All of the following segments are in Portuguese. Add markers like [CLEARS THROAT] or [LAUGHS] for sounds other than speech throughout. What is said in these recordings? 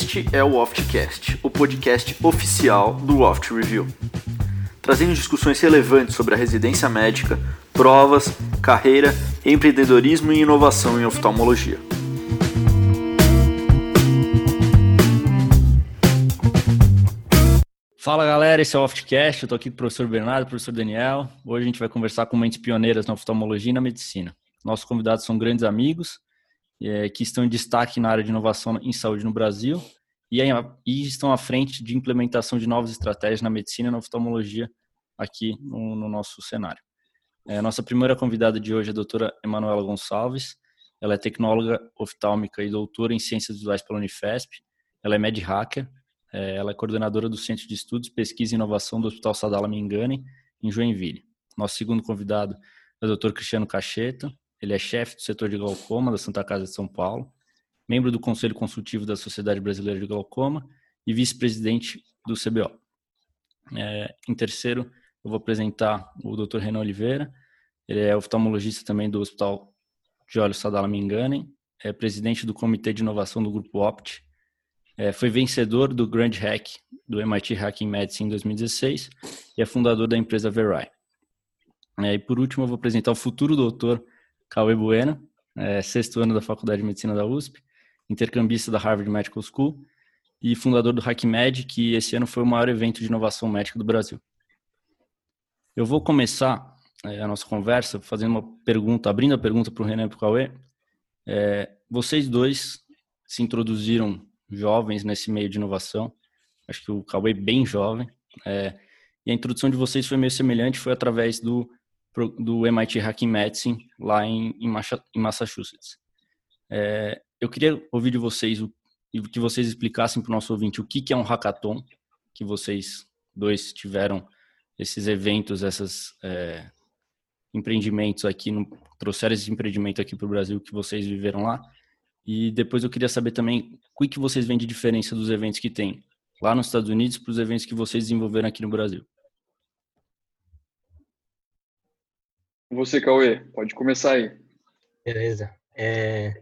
Este é o Oftcast, o podcast oficial do Oft Review, trazendo discussões relevantes sobre a residência médica, provas, carreira, empreendedorismo e inovação em oftalmologia. Fala galera, esse é o Oftcast, eu estou aqui com o professor Bernardo, professor Daniel. Hoje a gente vai conversar com mentes pioneiras na oftalmologia e na medicina. Nossos convidados são grandes amigos é, que estão em destaque na área de inovação em saúde no Brasil e, e, estão à frente de implementação de novas estratégias na medicina e na oftalmologia aqui no, no nosso cenário. É, nossa primeira convidada de hoje é a doutora Emanuela Gonçalves. Ela é tecnóloga oftálmica e doutora em ciências visuais pela Unifesp. Ela é med hacker. É, ela é coordenadora do Centro de Estudos, Pesquisa e Inovação do Hospital Sadala Mingani, em Joinville. Nosso segundo convidado é o Dr. Cristiano Cacheta. Ele é chefe do setor de glaucoma da Santa Casa de São Paulo, membro do Conselho Consultivo da Sociedade Brasileira de Glaucoma e vice-presidente do CBO. É, em terceiro, eu vou apresentar o Dr. Renan Oliveira. Ele é oftalmologista também do Hospital de Olhos Sadala Mingani, é presidente do Comitê de Inovação do Grupo Opt, é, foi vencedor do Grand Hack do MIT Hacking Medicine em 2016 e é fundador da empresa Verai. É, e por último, eu vou apresentar o futuro doutor Cauê Bueno, é, sexto ano da Faculdade de Medicina da USP, intercambista da Harvard Medical School e fundador do HackMed, que esse ano foi o maior evento de inovação médica do Brasil. Eu vou começar é, a nossa conversa fazendo uma pergunta, abrindo a pergunta para o Renan e para o Cauê. É, vocês dois se introduziram jovens nesse meio de inovação. Acho que o Cauê bem jovem. É, e a introdução de vocês foi meio semelhante, foi através do do MIT Hacking Medicine lá em, em Massachusetts. É, eu queria ouvir de vocês o, que vocês explicassem para o nosso ouvinte o que, que é um hackathon, que vocês dois tiveram esses eventos, esses é, empreendimentos aqui, no, trouxeram esse empreendimento aqui para o Brasil que vocês viveram lá. E depois eu queria saber também o que, que vocês veem de diferença dos eventos que tem lá nos Estados Unidos para os eventos que vocês desenvolveram aqui no Brasil. Você, Cauê, pode começar aí. Beleza. É...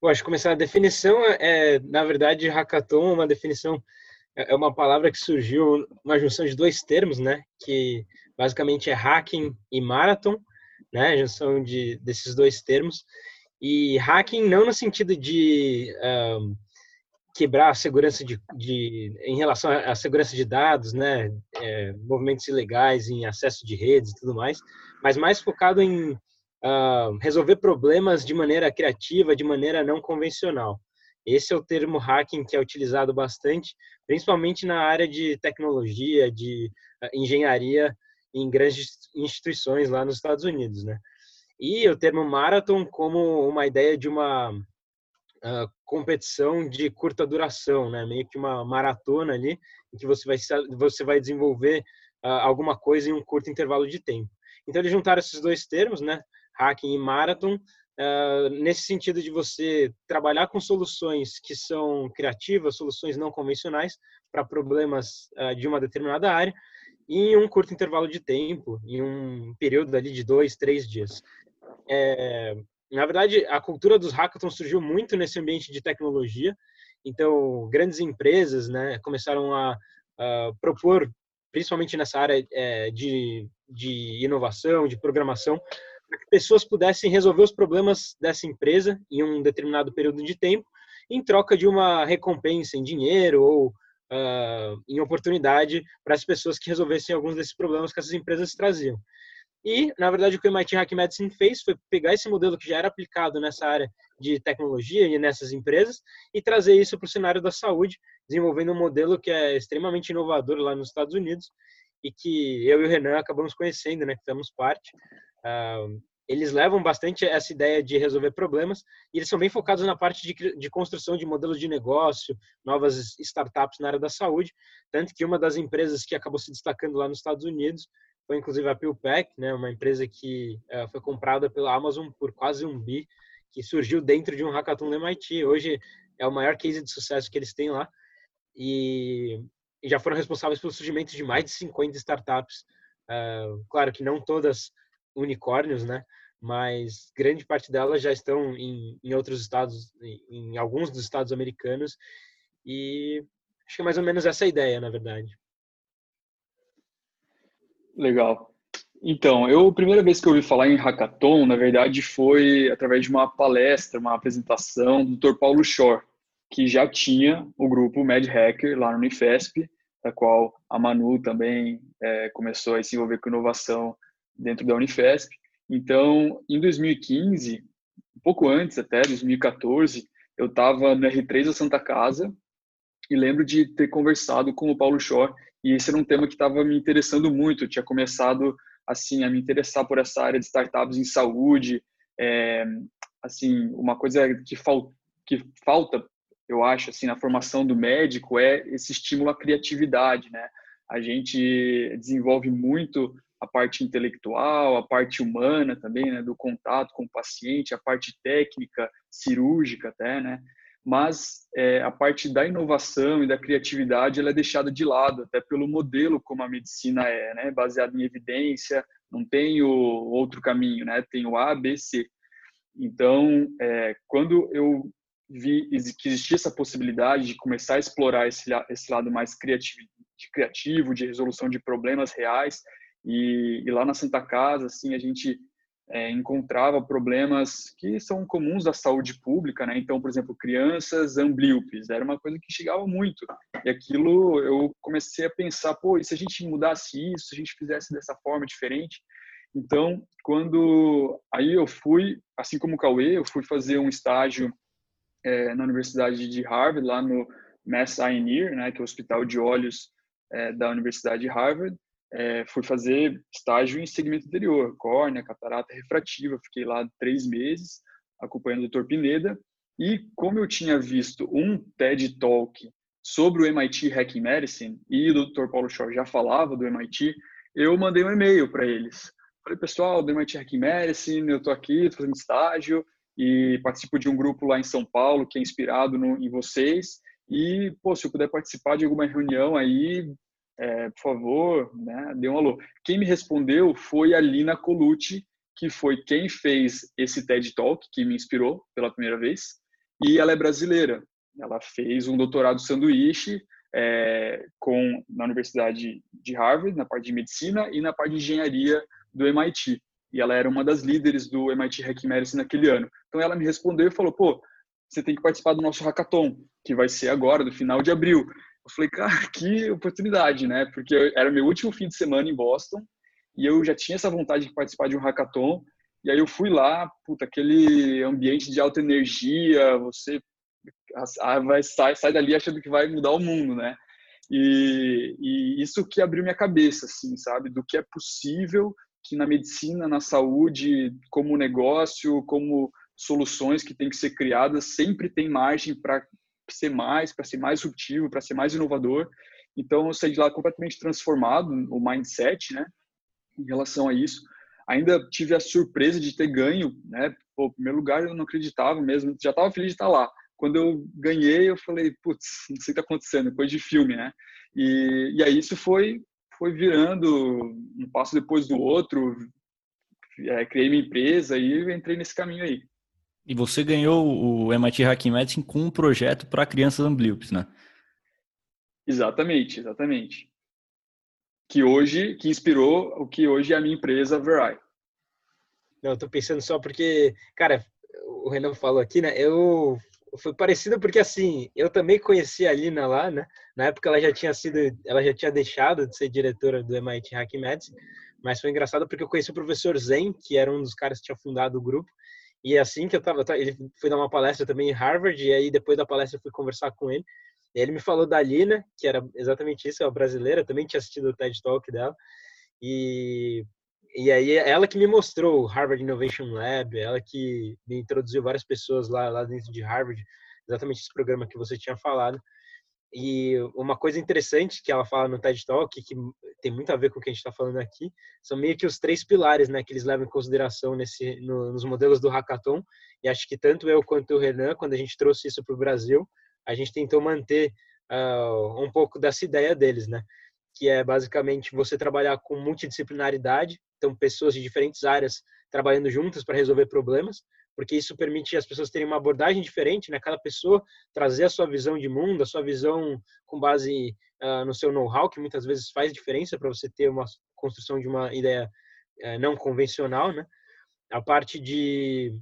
Bom, acho que começar a definição é, na verdade, hackathon, uma definição é, é uma palavra que surgiu uma junção de dois termos, né? Que basicamente é hacking e marathon, né? A junção de desses dois termos. E hacking não no sentido de um, quebrar a segurança de, de, em relação à segurança de dados, né? É, movimentos ilegais em acesso de redes e tudo mais, mas mais focado em uh, resolver problemas de maneira criativa, de maneira não convencional. Esse é o termo hacking que é utilizado bastante, principalmente na área de tecnologia, de uh, engenharia em grandes instituições lá nos Estados Unidos, né? E o termo marathon como uma ideia de uma uh, competição de curta duração, né? Meio que uma maratona ali, em que você vai você vai desenvolver uh, alguma coisa em um curto intervalo de tempo. Então eles juntaram esses dois termos, né? Hacking e marathon, uh, nesse sentido de você trabalhar com soluções que são criativas, soluções não convencionais para problemas de uma determinada área em um curto intervalo de tempo, em um período ali de dois, três dias. É, na verdade, a cultura dos hackathons surgiu muito nesse ambiente de tecnologia. Então, grandes empresas, né, começaram a, a propor principalmente nessa área é, de, de inovação, de programação, para que pessoas pudessem resolver os problemas dessa empresa em um determinado período de tempo, em troca de uma recompensa em dinheiro ou uh, em oportunidade para as pessoas que resolvessem alguns desses problemas que essas empresas traziam. E, na verdade, o que o MIT Hack Medicine fez foi pegar esse modelo que já era aplicado nessa área de tecnologia e nessas empresas e trazer isso para o cenário da saúde, desenvolvendo um modelo que é extremamente inovador lá nos Estados Unidos e que eu e o Renan acabamos conhecendo, né, que fizemos parte. Uh, eles levam bastante essa ideia de resolver problemas e eles são bem focados na parte de, de, construção de modelos de negócio, novas startups na área da saúde, tanto que uma das empresas que acabou se destacando lá nos Estados Unidos foi inclusive a PillPack, né, uma empresa que uh, foi comprada pela Amazon por quase um bi, que surgiu dentro de um hackathon do MIT. Hoje é o maior case de sucesso que eles têm lá e, e já foram responsáveis pelo surgimento de mais de 50 startups. Uh, claro que não todas unicórnios, né? Mas grande parte delas já estão em, em outros estados, em, em alguns dos estados americanos E acho que é mais ou menos essa a ideia, na verdade. Legal. Então, eu a primeira vez que eu ouvi falar em hackathon, na verdade, foi através de uma palestra, uma apresentação do Dr. Paulo Shore, que já tinha o grupo Mad Hacker lá no Unifesp, da qual a Manu também é, começou a se envolver com inovação dentro da Unifesp. Então, em 2015, um pouco antes até, 2014, eu estava no R3 da Santa Casa e lembro de ter conversado com o Paulo Shore e esse era um tema que estava me interessando muito. Eu tinha começado assim a me interessar por essa área de startups em saúde, é, assim uma coisa que, fal que falta, eu acho, assim na formação do médico é esse estímulo à criatividade, né? A gente desenvolve muito a parte intelectual, a parte humana também, né, do contato com o paciente, a parte técnica, cirúrgica até, né, mas é, a parte da inovação e da criatividade ela é deixada de lado, até pelo modelo como a medicina é, né, baseado em evidência, não tem o outro caminho, né, tem o A, B, C. Então, é, quando eu vi que existia essa possibilidade de começar a explorar esse, esse lado mais criativo, de criativo, de resolução de problemas reais, e, e lá na Santa Casa, assim, a gente é, encontrava problemas que são comuns da saúde pública, né? Então, por exemplo, crianças amblíopes, era uma coisa que chegava muito. E aquilo eu comecei a pensar, pô, e se a gente mudasse isso, se a gente fizesse dessa forma diferente? Então, quando aí eu fui, assim como o Cauê, eu fui fazer um estágio é, na Universidade de Harvard, lá no Mass Eye and Ear, né, que é o Hospital de Olhos é, da Universidade de Harvard, é, fui fazer estágio em segmento anterior, córnea, catarata refrativa. Fiquei lá três meses acompanhando o Dr. Pineda. E como eu tinha visto um TED Talk sobre o MIT Hacking Medicine e o Dr. Paulo Shore já falava do MIT, eu mandei um e-mail para eles. Falei, pessoal, do MIT Hacking Medicine, eu estou aqui, tô fazendo estágio e participo de um grupo lá em São Paulo que é inspirado no, em vocês. E, pô, se eu puder participar de alguma reunião aí, é, por favor, né, dê um alô. Quem me respondeu foi a Lina Colucci, que foi quem fez esse TED Talk, que me inspirou pela primeira vez, e ela é brasileira. Ela fez um doutorado sanduíche é, com, na Universidade de Harvard, na parte de medicina, e na parte de engenharia do MIT. E ela era uma das líderes do MIT Hack Medicine naquele ano. Então ela me respondeu e falou, pô, você tem que participar do nosso hackathon, que vai ser agora, no final de abril. Eu falei, cara, [LAUGHS] que oportunidade, né? Porque era meu último fim de semana em Boston e eu já tinha essa vontade de participar de um hackathon. E aí eu fui lá, puta, aquele ambiente de alta energia, você vai sai, sai dali achando que vai mudar o mundo, né? E, e isso que abriu minha cabeça, assim, sabe? Do que é possível que na medicina, na saúde, como negócio, como soluções que têm que ser criadas, sempre tem margem para ser mais, para ser mais disruptivo, para ser mais inovador. Então, eu saí de lá completamente transformado, o mindset, né, em relação a isso. Ainda tive a surpresa de ter ganho, né, pô, primeiro lugar eu não acreditava mesmo, já estava feliz de estar lá. Quando eu ganhei, eu falei, putz, não sei o que está acontecendo, depois de filme, né? E, e aí isso foi, foi virando um passo depois do outro, é, criei minha empresa e entrei nesse caminho aí. E você ganhou o MIT Hacking Medicine com um projeto para crianças amblíopes, né? Exatamente, exatamente. Que hoje, que inspirou o que hoje é a minha empresa, Verai. Não, eu tô pensando só porque, cara, o Renan falou aqui, né? Eu foi parecido porque assim, eu também conheci a Lina lá, né? Na época ela já tinha sido, ela já tinha deixado de ser diretora do MIT Hacking Medicine, mas foi engraçado porque eu conheci o professor Zen, que era um dos caras que tinha fundado o grupo, e é assim que eu tava, ele foi dar uma palestra também em Harvard, e aí depois da palestra eu fui conversar com ele. E ele me falou da Lina, que era exatamente isso, é brasileira, também tinha assistido o TED Talk dela. E, e aí ela que me mostrou o Harvard Innovation Lab, ela que me introduziu várias pessoas lá, lá dentro de Harvard, exatamente esse programa que você tinha falado. E uma coisa interessante que ela fala no TED Talk, que tem muito a ver com o que a gente está falando aqui, são meio que os três pilares né, que eles levam em consideração nesse, no, nos modelos do Hackathon. E acho que tanto eu quanto o Renan, quando a gente trouxe isso para o Brasil, a gente tentou manter uh, um pouco dessa ideia deles, né? que é basicamente você trabalhar com multidisciplinaridade, então pessoas de diferentes áreas trabalhando juntas para resolver problemas, porque isso permite as pessoas terem uma abordagem diferente, né? Cada pessoa trazer a sua visão de mundo, a sua visão com base uh, no seu know-how, que muitas vezes faz diferença para você ter uma construção de uma ideia uh, não convencional, né? A parte de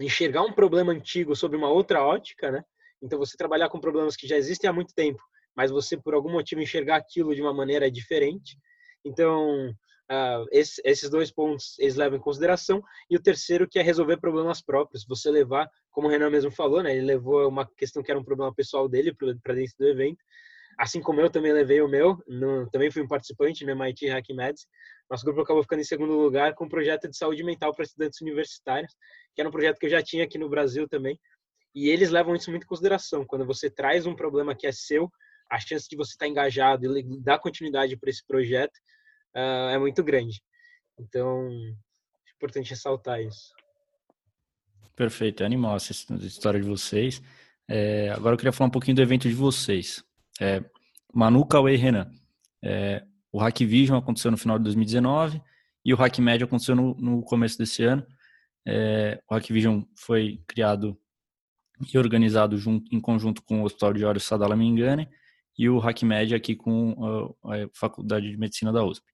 enxergar um problema antigo sob uma outra ótica, né? Então você trabalhar com problemas que já existem há muito tempo, mas você por algum motivo enxergar aquilo de uma maneira diferente. Então Uh, esse, esses dois pontos eles levam em consideração. E o terceiro que é resolver problemas próprios. Você levar como o Renan mesmo falou né ele levou uma questão que era um problema pessoal dele para dentro do evento. Assim como eu também levei o meu no, também fui um participante no MIT Hack Meds nosso grupo acabou ficando em segundo lugar com um projeto de saúde mental para estudantes universitários que era um projeto que eu já tinha aqui no Brasil também. E eles levam isso muito em consideração. Quando você traz um problema que é seu a chance de você estar engajado e dar continuidade para esse projeto uh, é muito grande. Então, é importante ressaltar isso. Perfeito, é animal essa história de vocês. É, agora eu queria falar um pouquinho do evento de vocês. É, Manu, Cauê e Renan. É, o Hack Vision aconteceu no final de 2019 e o Hack Médio aconteceu no, no começo desse ano. É, o Hack Vision foi criado e organizado junto, em conjunto com o Hospital de Olhos Sadala Mingane e o Hack Média aqui com a, a Faculdade de Medicina da USP.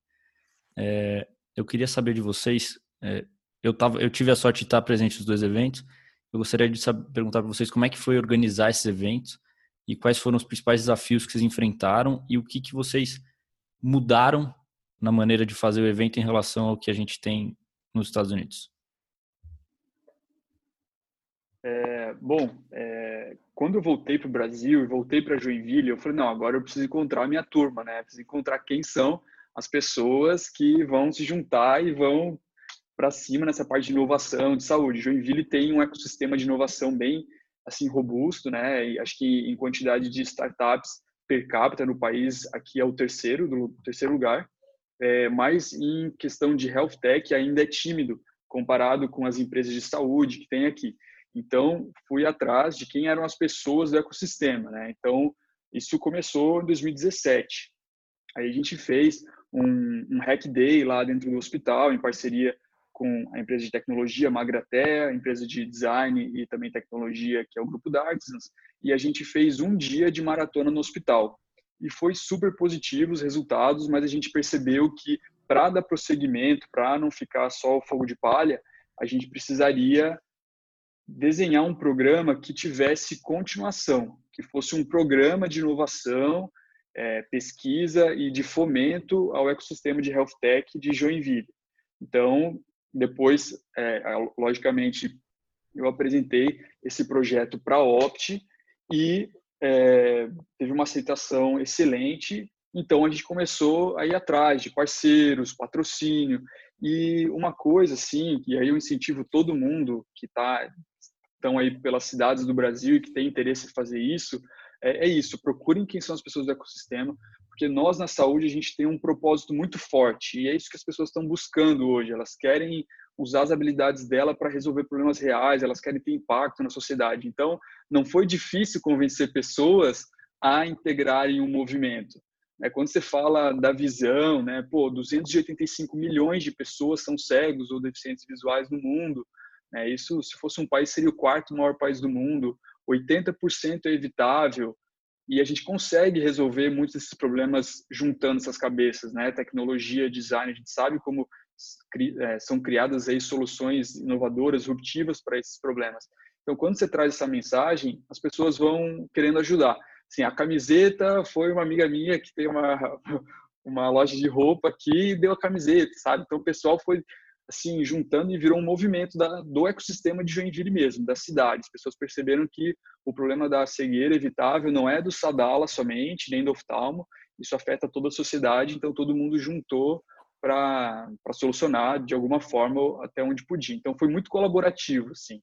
É, eu queria saber de vocês. É, eu, tava, eu tive a sorte de estar presente nos dois eventos. Eu gostaria de saber, perguntar para vocês como é que foi organizar esses eventos e quais foram os principais desafios que vocês enfrentaram e o que, que vocês mudaram na maneira de fazer o evento em relação ao que a gente tem nos Estados Unidos. É, bom, é, quando eu voltei para o Brasil e voltei para Joinville, eu falei, não, agora eu preciso encontrar a minha turma, né? preciso encontrar quem são as pessoas que vão se juntar e vão para cima nessa parte de inovação, de saúde. Joinville tem um ecossistema de inovação bem assim robusto, né? E acho que em quantidade de startups per capita no país aqui é o terceiro do terceiro lugar. É, mas em questão de health tech ainda é tímido comparado com as empresas de saúde que tem aqui. Então fui atrás de quem eram as pessoas do ecossistema, né? Então isso começou em 2017. Aí a gente fez um, um hack day lá dentro do hospital, em parceria com a empresa de tecnologia Magraté, a empresa de design e também tecnologia, que é o grupo da Artisans, e a gente fez um dia de maratona no hospital. E foi super positivo os resultados, mas a gente percebeu que para dar prosseguimento, para não ficar só o fogo de palha, a gente precisaria desenhar um programa que tivesse continuação, que fosse um programa de inovação é, pesquisa e de fomento ao ecossistema de health tech de Joinville. Então, depois, é, logicamente, eu apresentei esse projeto para a Opt e é, teve uma aceitação excelente. Então, a gente começou a ir atrás de parceiros, patrocínio. E uma coisa, assim, e aí eu incentivo todo mundo que está aí pelas cidades do Brasil e que tem interesse em fazer isso, é, é isso, procurem quem são as pessoas do ecossistema, porque nós na saúde a gente tem um propósito muito forte e é isso que as pessoas estão buscando hoje. Elas querem usar as habilidades dela para resolver problemas reais, elas querem ter impacto na sociedade. Então, não foi difícil convencer pessoas a integrarem um movimento. É, quando você fala da visão, né, pô, 285 milhões de pessoas são cegos ou deficientes visuais no mundo. Né, isso, se fosse um país, seria o quarto maior país do mundo. 80% é evitável e a gente consegue resolver muitos desses problemas juntando essas cabeças, né? Tecnologia, design, a gente sabe como é, são criadas aí soluções inovadoras, ruptivas para esses problemas. Então, quando você traz essa mensagem, as pessoas vão querendo ajudar. Assim, a camiseta foi uma amiga minha que tem uma [LAUGHS] uma loja de roupa aqui e deu a camiseta, sabe? Então, o pessoal foi assim, juntando e virou um movimento da, do ecossistema de Joinville mesmo, da cidade. As pessoas perceberam que o problema da cegueira evitável não é do Sadala somente, nem do oftalmo, isso afeta toda a sociedade, então todo mundo juntou para solucionar de alguma forma até onde podia. Então foi muito colaborativo, assim,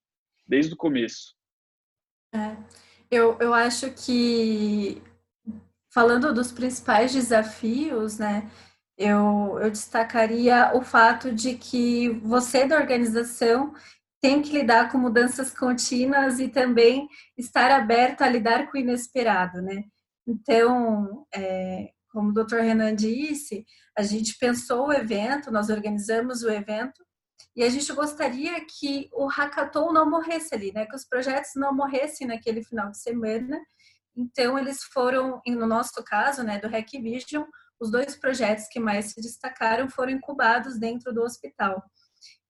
desde o começo. É, eu, eu acho que, falando dos principais desafios, né, eu, eu destacaria o fato de que você da organização tem que lidar com mudanças contínuas e também estar aberto a lidar com o inesperado, né? Então, é, como o Dr. Renan disse, a gente pensou o evento, nós organizamos o evento e a gente gostaria que o hackathon não morresse ali, né? Que os projetos não morressem naquele final de semana. Então, eles foram, no nosso caso, né, do Hack Vision, os dois projetos que mais se destacaram foram incubados dentro do hospital.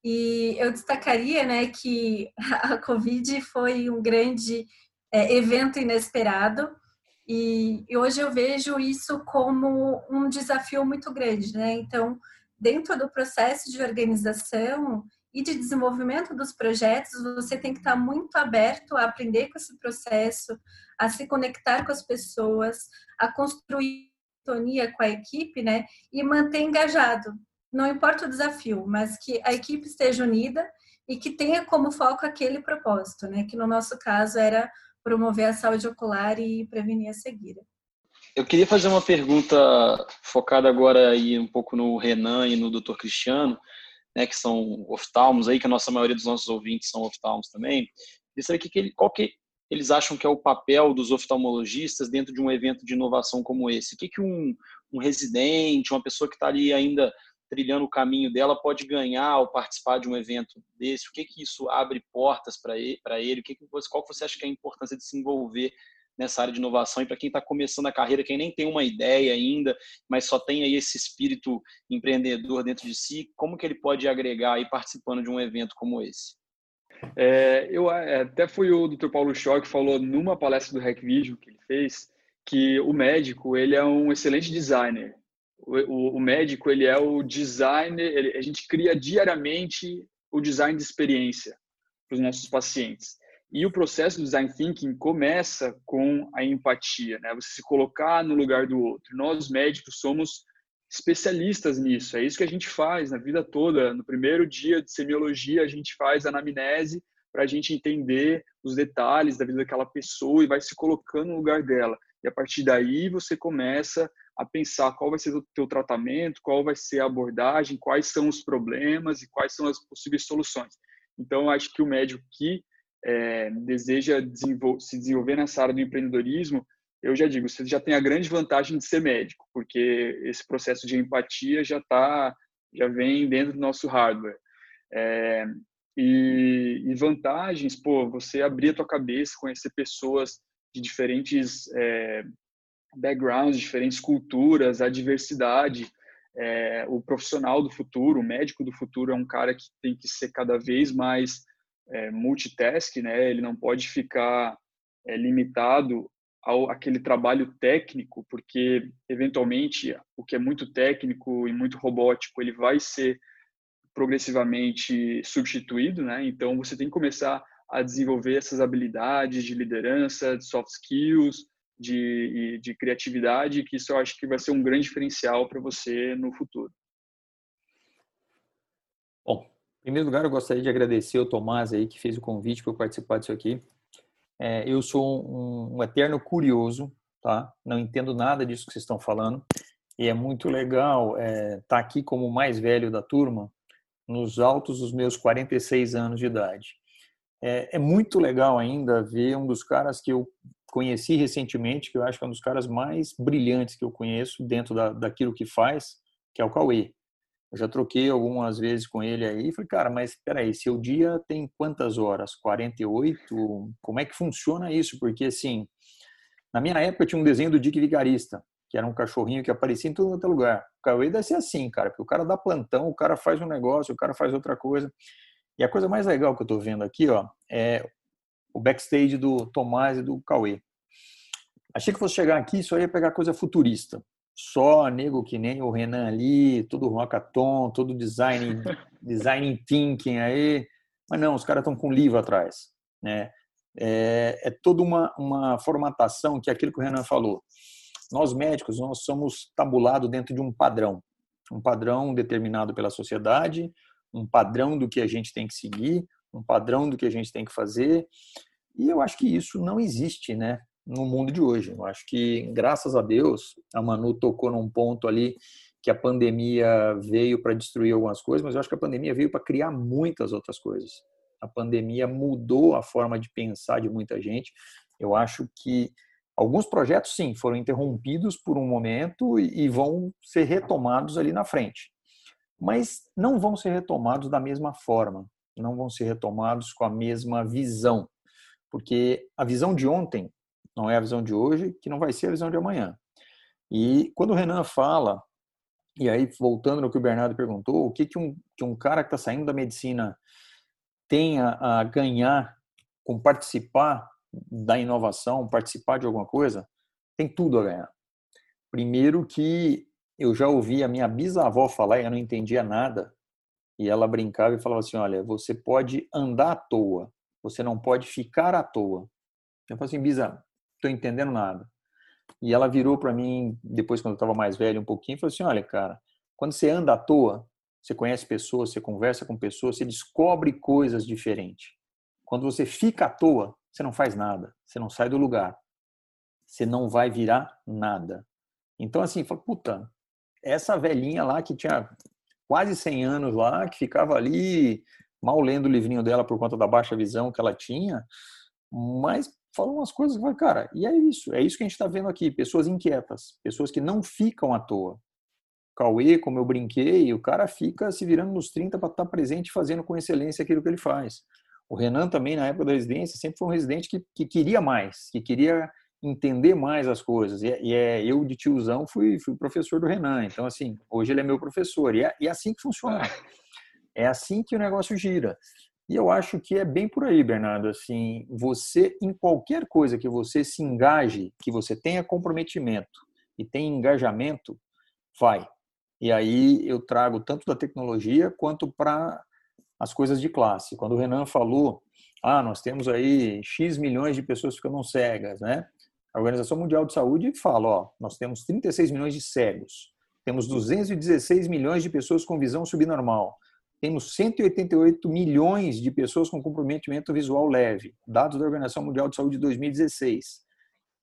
E eu destacaria né, que [LAUGHS] a Covid foi um grande é, evento inesperado, e, e, hoje eu vejo isso como um desafio muito grande. Né? Então, dentro do processo de organização e de desenvolvimento dos projetos, você tem que estar muito aberto a aprender com esse processo, a se conectar com as pessoas, a construir sintonia com a equipe, né? E manter engajado. Não importa o desafio, mas que a equipe esteja unida e que tenha como foco aquele propósito, né? Que no nosso caso era promover a saúde ocular e prevenir a cegueira. Eu queria fazer uma pergunta focada agora aí um pouco no Renan e no Dr. Cristiano, né, que são oftalmos aí, que a nossa maioria dos nossos ouvintes são oftalmos também. Queria saber que, que, qual que eles acham que é o papel dos oftalmologistas dentro de um evento de inovação como esse? O que, que um, um residente, uma pessoa que está ali ainda trilhando o caminho dela pode ganhar ao participar de um evento desse? O que, que isso abre portas para ele? ele? O que que qual que você acha que é a importância de se envolver nessa área de inovação? E para quem está começando a carreira, quem nem tem uma ideia ainda, mas só tem aí esse espírito empreendedor dentro de si, como que ele pode agregar aí participando de um evento como esse? É, eu é, até fui o Dr. Paulo Shaw que falou numa palestra do Hack que ele fez que o médico ele é um excelente designer. O, o, o médico ele é o designer. Ele, a gente cria diariamente o design de experiência para os nossos pacientes. E o processo do design thinking começa com a empatia, né? Você se colocar no lugar do outro. Nós médicos somos especialistas nisso. É isso que a gente faz na vida toda. No primeiro dia de semiologia, a gente faz anamnese para a gente entender os detalhes da vida daquela pessoa e vai se colocando no lugar dela. E a partir daí você começa a pensar qual vai ser o teu tratamento, qual vai ser a abordagem, quais são os problemas e quais são as possíveis soluções. Então, acho que o médico que é, deseja desenvol se desenvolver nessa área do empreendedorismo, eu já digo, você já tem a grande vantagem de ser médico, porque esse processo de empatia já tá, já vem dentro do nosso hardware. É, e, e, vantagens, pô, você abrir a tua cabeça, conhecer pessoas de diferentes é, backgrounds, diferentes culturas, a diversidade. É, o profissional do futuro, o médico do futuro é um cara que tem que ser cada vez mais é, multitask, né? Ele não pode ficar é, limitado ao aquele trabalho técnico, porque eventualmente o que é muito técnico e muito robótico ele vai ser progressivamente substituído, né? Então você tem que começar a desenvolver essas habilidades de liderança, de soft skills, de, de criatividade, que isso eu acho que vai ser um grande diferencial para você no futuro. Bom, em primeiro lugar, eu gostaria de agradecer o Tomás aí que fez o convite para eu participar disso aqui. É, eu sou um, um, eterno curioso, tá? Não entendo nada disso que vocês estão falando e é muito legal estar é, tá aqui como mais velho da turma, nos altos dos meus 46 anos de idade. É, é, muito legal ainda ver um dos caras que eu conheci recentemente, que eu acho que é um dos caras mais brilhantes que eu conheço dentro da, daquilo que faz, que é o Cauê. Eu já troquei algumas vezes com ele aí e falei, cara, mas peraí, seu dia tem quantas horas? 48? Como é que funciona isso? Porque, assim, na minha época tinha um desenho do Dick Vigarista, que era um cachorrinho que aparecia em todo outro lugar. O Cauê deve ser assim, cara, porque o cara dá plantão, o cara faz um negócio, o cara faz outra coisa. E a coisa mais legal que eu tô vendo aqui, ó, é o backstage do Tomás e do Cauê. Achei que fosse chegar aqui só ia pegar coisa futurista só nego que nem o Renan ali, todo rockathon, todo design, [LAUGHS] design thinking aí. Mas não, os caras estão com livro atrás. Né? É, é toda uma, uma formatação que é aquilo que o Renan falou. Nós médicos, nós somos tabulados dentro de um padrão. Um padrão determinado pela sociedade, um padrão do que a gente tem que seguir, um padrão do que a gente tem que fazer. E eu acho que isso não existe, né? No mundo de hoje. Eu acho que, graças a Deus, a Manu tocou num ponto ali que a pandemia veio para destruir algumas coisas, mas eu acho que a pandemia veio para criar muitas outras coisas. A pandemia mudou a forma de pensar de muita gente. Eu acho que Alguns projetos, sim, foram interrompidos por um momento e vão ser retomados ali na frente. Mas não vão ser retomados da mesma forma, não vão ser retomados com a mesma visão, porque a visão de ontem não é a visão de hoje, que não vai ser a visão de amanhã. E quando o Renan fala, e aí voltando no que o Bernardo perguntou, o que, que, um, que um cara que está saindo da medicina tem a, a ganhar com participar da inovação, participar de alguma coisa, tem tudo a ganhar. Primeiro que eu já ouvi a minha bisavó falar e eu não entendia nada, e ela brincava e falava assim, olha, você pode andar à toa, você não pode ficar à toa. Eu falei assim, Bisa, estou entendendo nada. E ela virou para mim, depois quando eu estava mais velho um pouquinho, e falou assim, olha, cara, quando você anda à toa, você conhece pessoas, você conversa com pessoas, você descobre coisas diferentes. Quando você fica à toa, você não faz nada, você não sai do lugar, você não vai virar nada. Então, assim, fala, puta, essa velhinha lá que tinha quase 100 anos lá, que ficava ali mal lendo o livrinho dela por conta da baixa visão que ela tinha, mas falou umas coisas que, cara, e é isso, é isso que a gente está vendo aqui, pessoas inquietas, pessoas que não ficam à toa. Cauê, como eu brinquei, o cara fica se virando nos 30 para estar presente fazendo com excelência aquilo que ele faz. O Renan também, na época da residência, sempre foi um residente que, que queria mais, que queria entender mais as coisas. E, é, e é, eu, de tiozão, fui, fui professor do Renan. Então, assim, hoje ele é meu professor. E é, e é assim que funciona. É assim que o negócio gira. E eu acho que é bem por aí, Bernardo. Assim, você, em qualquer coisa que você se engaje, que você tenha comprometimento e tenha engajamento, vai. E aí eu trago tanto da tecnologia quanto para as coisas de classe. Quando o Renan falou, ah, nós temos aí X milhões de pessoas ficando cegas, né? A Organização Mundial de Saúde fala, ó, nós temos 36 milhões de cegos, temos 216 milhões de pessoas com visão subnormal, temos 188 milhões de pessoas com comprometimento visual leve, dados da Organização Mundial de Saúde de 2016.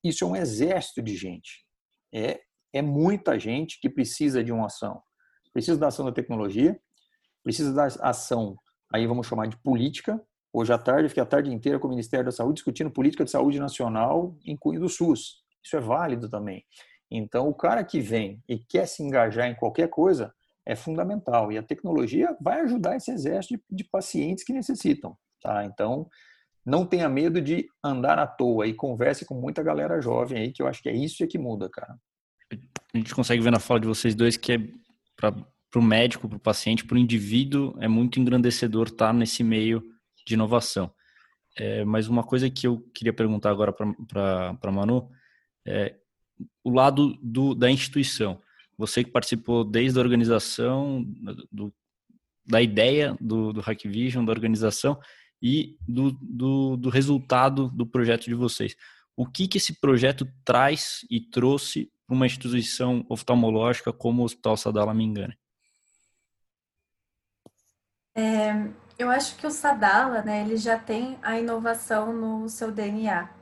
Isso é um exército de gente. É, é muita gente que precisa de uma ação. Precisa da ação da tecnologia, precisa da ação aí vamos chamar de política. Hoje à tarde, fiquei a tarde inteira com o Ministério da Saúde discutindo política de saúde nacional em cunho do SUS. Isso é válido também. Então, o cara que vem e quer se engajar em qualquer coisa é fundamental. E a tecnologia vai ajudar esse exército de, de pacientes que necessitam. Tá? Então, não tenha medo de andar à toa e converse com muita galera jovem aí, que eu acho que é isso que muda, cara. A gente consegue ver na fala de vocês dois que é para o médico, para o paciente, para o indivíduo, é muito engrandecedor estar nesse meio de inovação. É, mas uma coisa que eu queria perguntar agora para a Manu é o lado do, da instituição. Você que participou desde a organização, do, da ideia do, do Hack Vision, da organização e do, do, do resultado do projeto de vocês. O que, que esse projeto traz e trouxe para uma instituição oftalmológica como o Hospital Sadala Mingane? É, eu acho que o Sadala, né, ele já tem a inovação no seu DNA.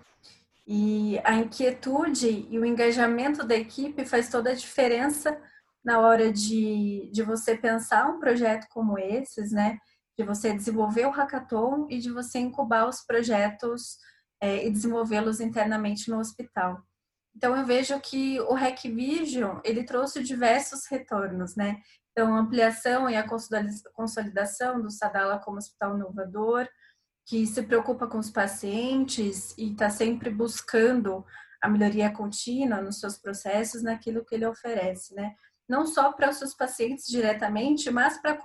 E a inquietude e o engajamento da equipe faz toda a diferença na hora de, de você pensar um projeto como esses, né? De você desenvolver o hackathon e de você incubar os projetos é, e desenvolvê-los internamente no hospital. Então eu vejo que o Hack Vision ele trouxe diversos retornos, né? Então, a ampliação e a consolidação do Sadala como hospital inovador, que se preocupa com os pacientes e está sempre buscando a melhoria contínua nos seus processos, naquilo que ele oferece, né? Não só para os seus pacientes diretamente, mas para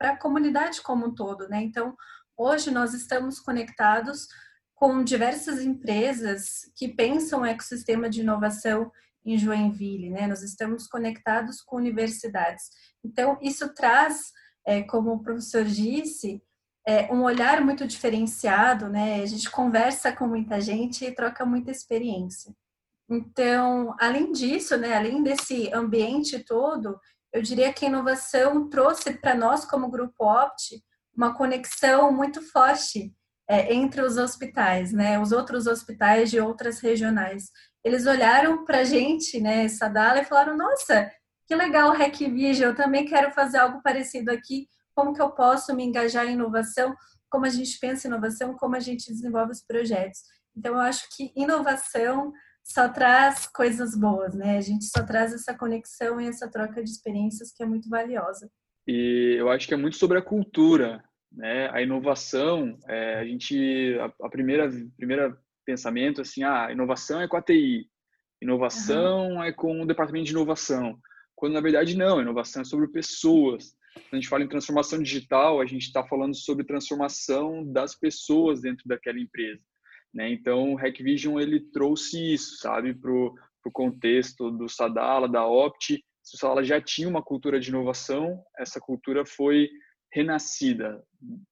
a comunidade como um todo, né? Então, hoje nós estamos conectados com diversas empresas que pensam o ecossistema de inovação em Joinville, né? Nós estamos conectados com universidades. Então, isso traz, é, como o professor disse, é, um olhar muito diferenciado, né? A gente conversa com muita gente e troca muita experiência. Então, além disso, né, além desse ambiente todo, eu diria que a inovação trouxe para nós, como Grupo Opt, uma conexão muito forte é, entre os hospitais, né, os outros hospitais de outras regionais eles olharam para a gente, né, Sadala, e falaram: Nossa, que legal o Hack Vision, eu também quero fazer algo parecido aqui. Como que eu posso me engajar em inovação? Como a gente pensa em inovação? Como a gente desenvolve os projetos? Então, eu acho que inovação só traz coisas boas, né? A gente só traz essa conexão e essa troca de experiências que é muito valiosa. E eu acho que é muito sobre a cultura, né? A inovação, é, a gente, a, a, primeira, primeira pensamento assim, ah, inovação é com a TI, inovação uhum. é com o departamento de inovação, quando na verdade não, inovação é sobre pessoas. Quando a gente fala em transformação digital, a gente está falando sobre transformação das pessoas dentro daquela empresa. Né? Então, o Hackvision ele trouxe isso, sabe, para o contexto do Sadala, da Opt. O Sadala já tinha uma cultura de inovação, essa cultura foi renascida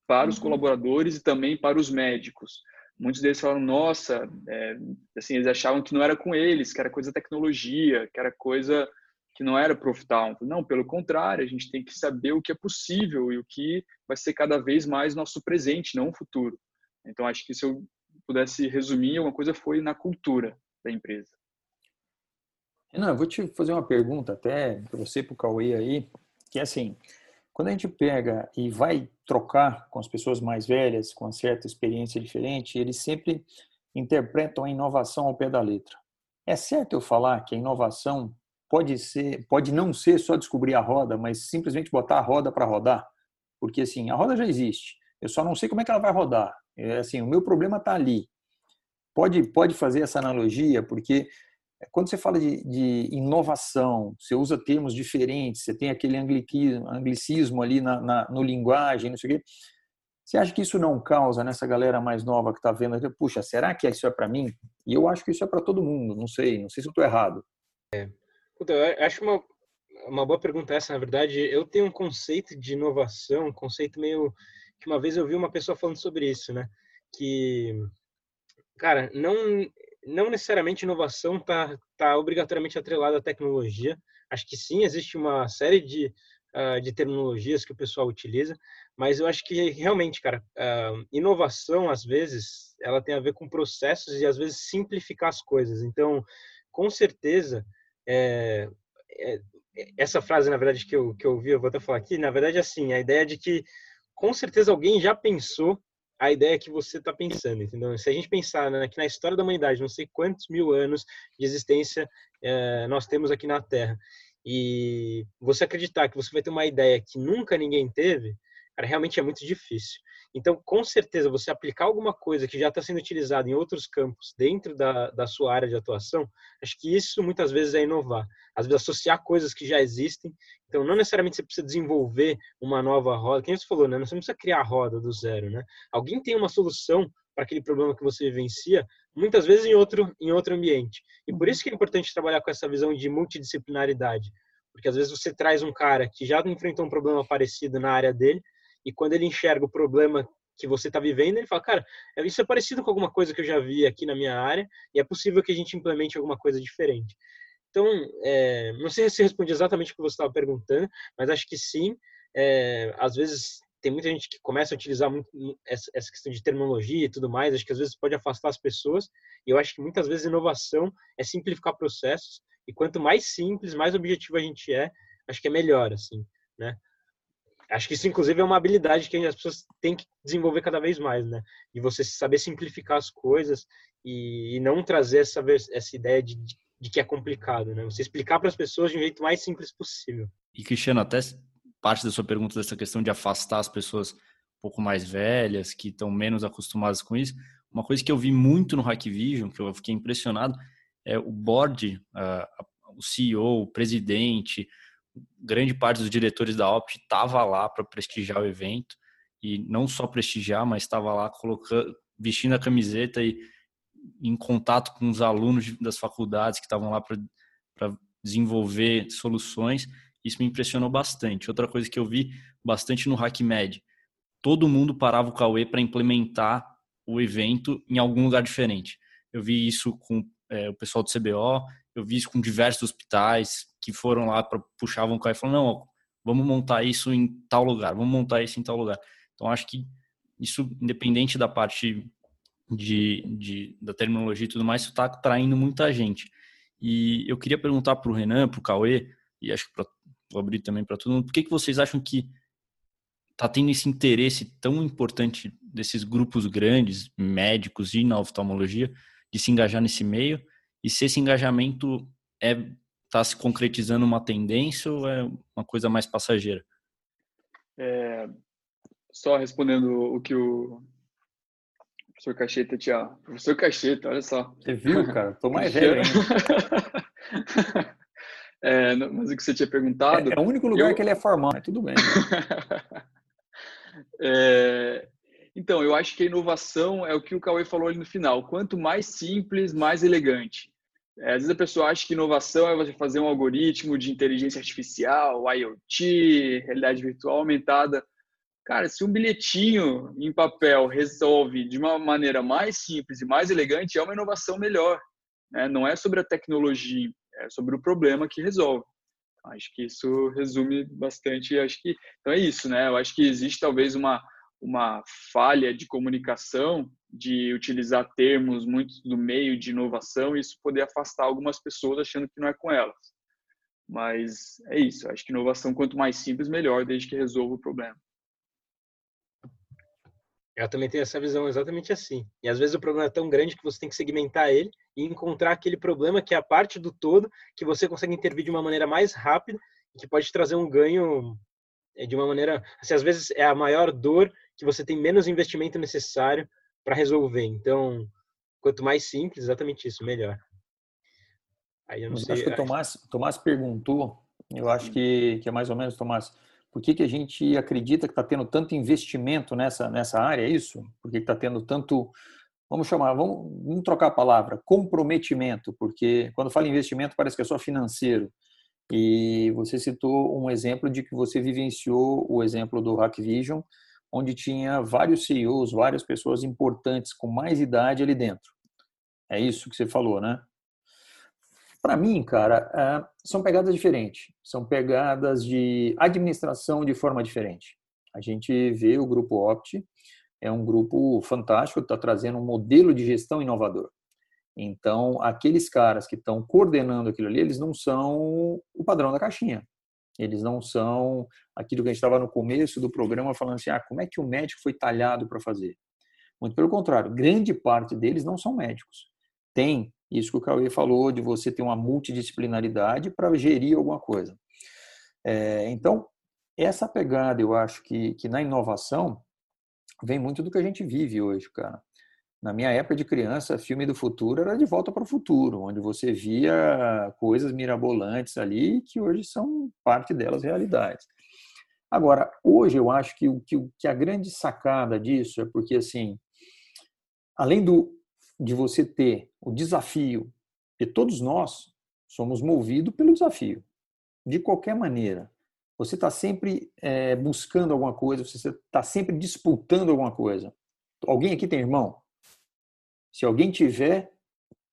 para os uhum. colaboradores e também para os médicos. Muitos deles falaram, nossa, é, assim, eles achavam que não era com eles, que era coisa tecnologia, que era coisa que não era profitar. Não, pelo contrário, a gente tem que saber o que é possível e o que vai ser cada vez mais nosso presente, não o futuro. Então, acho que se eu pudesse resumir, uma coisa foi na cultura da empresa. Renan, eu vou te fazer uma pergunta até para você, para o Cauê aí, que é assim, quando a gente pega e vai trocar com as pessoas mais velhas, com uma certa experiência diferente, eles sempre interpretam a inovação ao pé da letra. É certo eu falar que a inovação pode ser, pode não ser só descobrir a roda, mas simplesmente botar a roda para rodar, porque assim a roda já existe. Eu só não sei como é que ela vai rodar. É, assim, o meu problema está ali. Pode pode fazer essa analogia, porque quando você fala de, de, inovação, você usa termos diferentes, você tem aquele anglicismo ali na, na, no linguagem, não sei o quê. Você acha que isso não causa nessa galera mais nova que está vendo? Puxa, será que isso é para mim? E eu acho que isso é para todo mundo. Não sei, não sei se eu estou errado. É. eu acho uma, uma boa pergunta essa. Na verdade, eu tenho um conceito de inovação, um conceito meio que uma vez eu vi uma pessoa falando sobre isso, né? Que, cara, não não necessariamente inovação está tá obrigatoriamente atrelada à tecnologia. Acho que sim, existe uma série de, uh, de terminologias que o pessoal utiliza, mas eu acho que realmente, cara, uh, inovação, às vezes, ela tem a ver com processos e, às vezes, simplificar as coisas. Então, com certeza, é, é, essa frase, na verdade, que eu, que eu ouvi, eu vou até falar aqui, na verdade, é assim, a ideia de que, com certeza, alguém já pensou a ideia que você está pensando, entendeu? Se a gente pensar né, que na história da humanidade, não sei quantos mil anos de existência é, nós temos aqui na Terra, e você acreditar que você vai ter uma ideia que nunca ninguém teve, cara, realmente é muito difícil. Então, com certeza, você aplicar alguma coisa que já está sendo utilizada em outros campos dentro da, da sua área de atuação, acho que isso muitas vezes é inovar. Às vezes, associar coisas que já existem. Então, não necessariamente você precisa desenvolver uma nova roda. Quem você falou, né? Você não precisa criar a roda do zero, né? Alguém tem uma solução para aquele problema que você vivencia, muitas vezes em outro, em outro ambiente. E por isso que é importante trabalhar com essa visão de multidisciplinaridade. Porque às vezes você traz um cara que já enfrentou um problema parecido na área dele, e quando ele enxerga o problema que você está vivendo, ele fala, cara, isso é parecido com alguma coisa que eu já vi aqui na minha área e é possível que a gente implemente alguma coisa diferente. Então, é, não sei se respondi exatamente o que você estava perguntando, mas acho que sim. É, às vezes tem muita gente que começa a utilizar muito essa, essa questão de terminologia e tudo mais, acho que às vezes pode afastar as pessoas. E eu acho que muitas vezes inovação é simplificar processos e quanto mais simples, mais objetivo a gente é, acho que é melhor, assim, né? Acho que isso, inclusive, é uma habilidade que as pessoas têm que desenvolver cada vez mais, né? De você saber simplificar as coisas e, não trazer essa, essa ideia de, de que é complicado, né? Você explicar para as pessoas de um jeito mais simples possível. E, Cristiano, até parte da sua pergunta dessa questão de afastar as pessoas um pouco mais velhas, que estão menos acostumadas com isso, uma coisa que eu vi muito no Hackvision, que eu fiquei impressionado, é o board, o CEO, o presidente, grande parte dos diretores da Opt estava lá para prestigiar o evento e não só prestigiar, mas estava lá colocando, vestindo a camiseta e em contato com os alunos das faculdades que estavam lá para desenvolver soluções. Isso me impressionou bastante. Outra coisa que eu vi bastante no HackMed, todo mundo parava o Cauê para implementar o evento em algum lugar diferente. Eu vi isso com é, o pessoal do CBO, eu vi isso com diversos hospitais que foram lá para puxavam o carro e falaram, não, ó, vamos montar isso em tal lugar, vamos montar isso em tal lugar. Então, acho que isso, independente da parte de, de da terminologia e tudo mais, isso está atraindo muita gente. E eu queria perguntar para o Renan, para o Cauê, e acho que pra, vou abrir também para todo mundo, por que, que vocês acham que está tendo esse interesse tão importante desses grupos grandes, médicos e na oftalmologia, de se engajar nesse meio? e se esse engajamento é está se concretizando uma tendência ou é uma coisa mais passageira? É, só respondendo o que o professor Cacheta tinha. Professor Cacheta, olha só. Você viu, cara? Tô mais velho [LAUGHS] é, mas o que você tinha perguntado. É, é o único lugar eu... que ele é formal, mas tudo bem. Né? [LAUGHS] é, então, eu acho que a inovação é o que o Cauê falou ali no final. Quanto mais simples, mais elegante. É, às vezes a pessoa acha que inovação é você fazer um algoritmo de inteligência artificial, IoT, realidade virtual aumentada. Cara, se um bilhetinho em papel resolve de uma maneira mais simples e mais elegante, é uma inovação melhor. Né? Não é sobre a tecnologia, é sobre o problema que resolve. Acho que isso resume bastante. Acho que então é isso, né? Eu acho que existe talvez uma uma falha de comunicação, de utilizar termos muito do meio de inovação e isso poder afastar algumas pessoas achando que não é com elas. Mas é isso, acho que inovação quanto mais simples, melhor, desde que resolva o problema. Eu também tenho essa visão exatamente assim. E às vezes o problema é tão grande que você tem que segmentar ele e encontrar aquele problema que é a parte do todo que você consegue intervir de uma maneira mais rápida e que pode trazer um ganho de uma maneira, assim, às vezes é a maior dor que você tem menos investimento necessário para resolver. Então, quanto mais simples, exatamente isso, melhor. Aí eu não sei. Acho que o Tomás, o Tomás perguntou, eu acho que, que é mais ou menos, Tomás, por que, que a gente acredita que está tendo tanto investimento nessa, nessa área? É isso? Por que está tendo tanto, vamos chamar, vamos, vamos trocar a palavra, comprometimento, porque quando fala investimento parece que é só financeiro. E você citou um exemplo de que você vivenciou o exemplo do Hack Vision, onde tinha vários CEOs, várias pessoas importantes com mais idade ali dentro. É isso que você falou, né? Para mim, cara, é, são pegadas diferentes. São pegadas de administração de forma diferente. A gente vê o Grupo Opt, é um grupo fantástico, está trazendo um modelo de gestão inovador. Então, aqueles caras que estão coordenando aquilo ali, eles não são o padrão da caixinha. Eles não são aquilo que a gente estava no começo do programa falando assim, ah, como é que o médico foi talhado para fazer? Muito pelo contrário, grande parte deles não são médicos. Tem isso que o Cauê falou, de você ter uma multidisciplinaridade para gerir alguma coisa. É, então, essa pegada, eu acho que, que na inovação vem muito do que a gente vive hoje, cara. Na minha época de criança, filme do futuro era De Volta para o Futuro, onde você via coisas mirabolantes ali que hoje são parte delas realidades. Agora, hoje eu acho que, que, que a grande sacada disso é porque, assim, além do, de você ter o desafio, e todos nós somos movidos pelo desafio, de qualquer maneira. Você está sempre é, buscando alguma coisa, você está sempre disputando alguma coisa. Alguém aqui tem irmão? Se alguém tiver,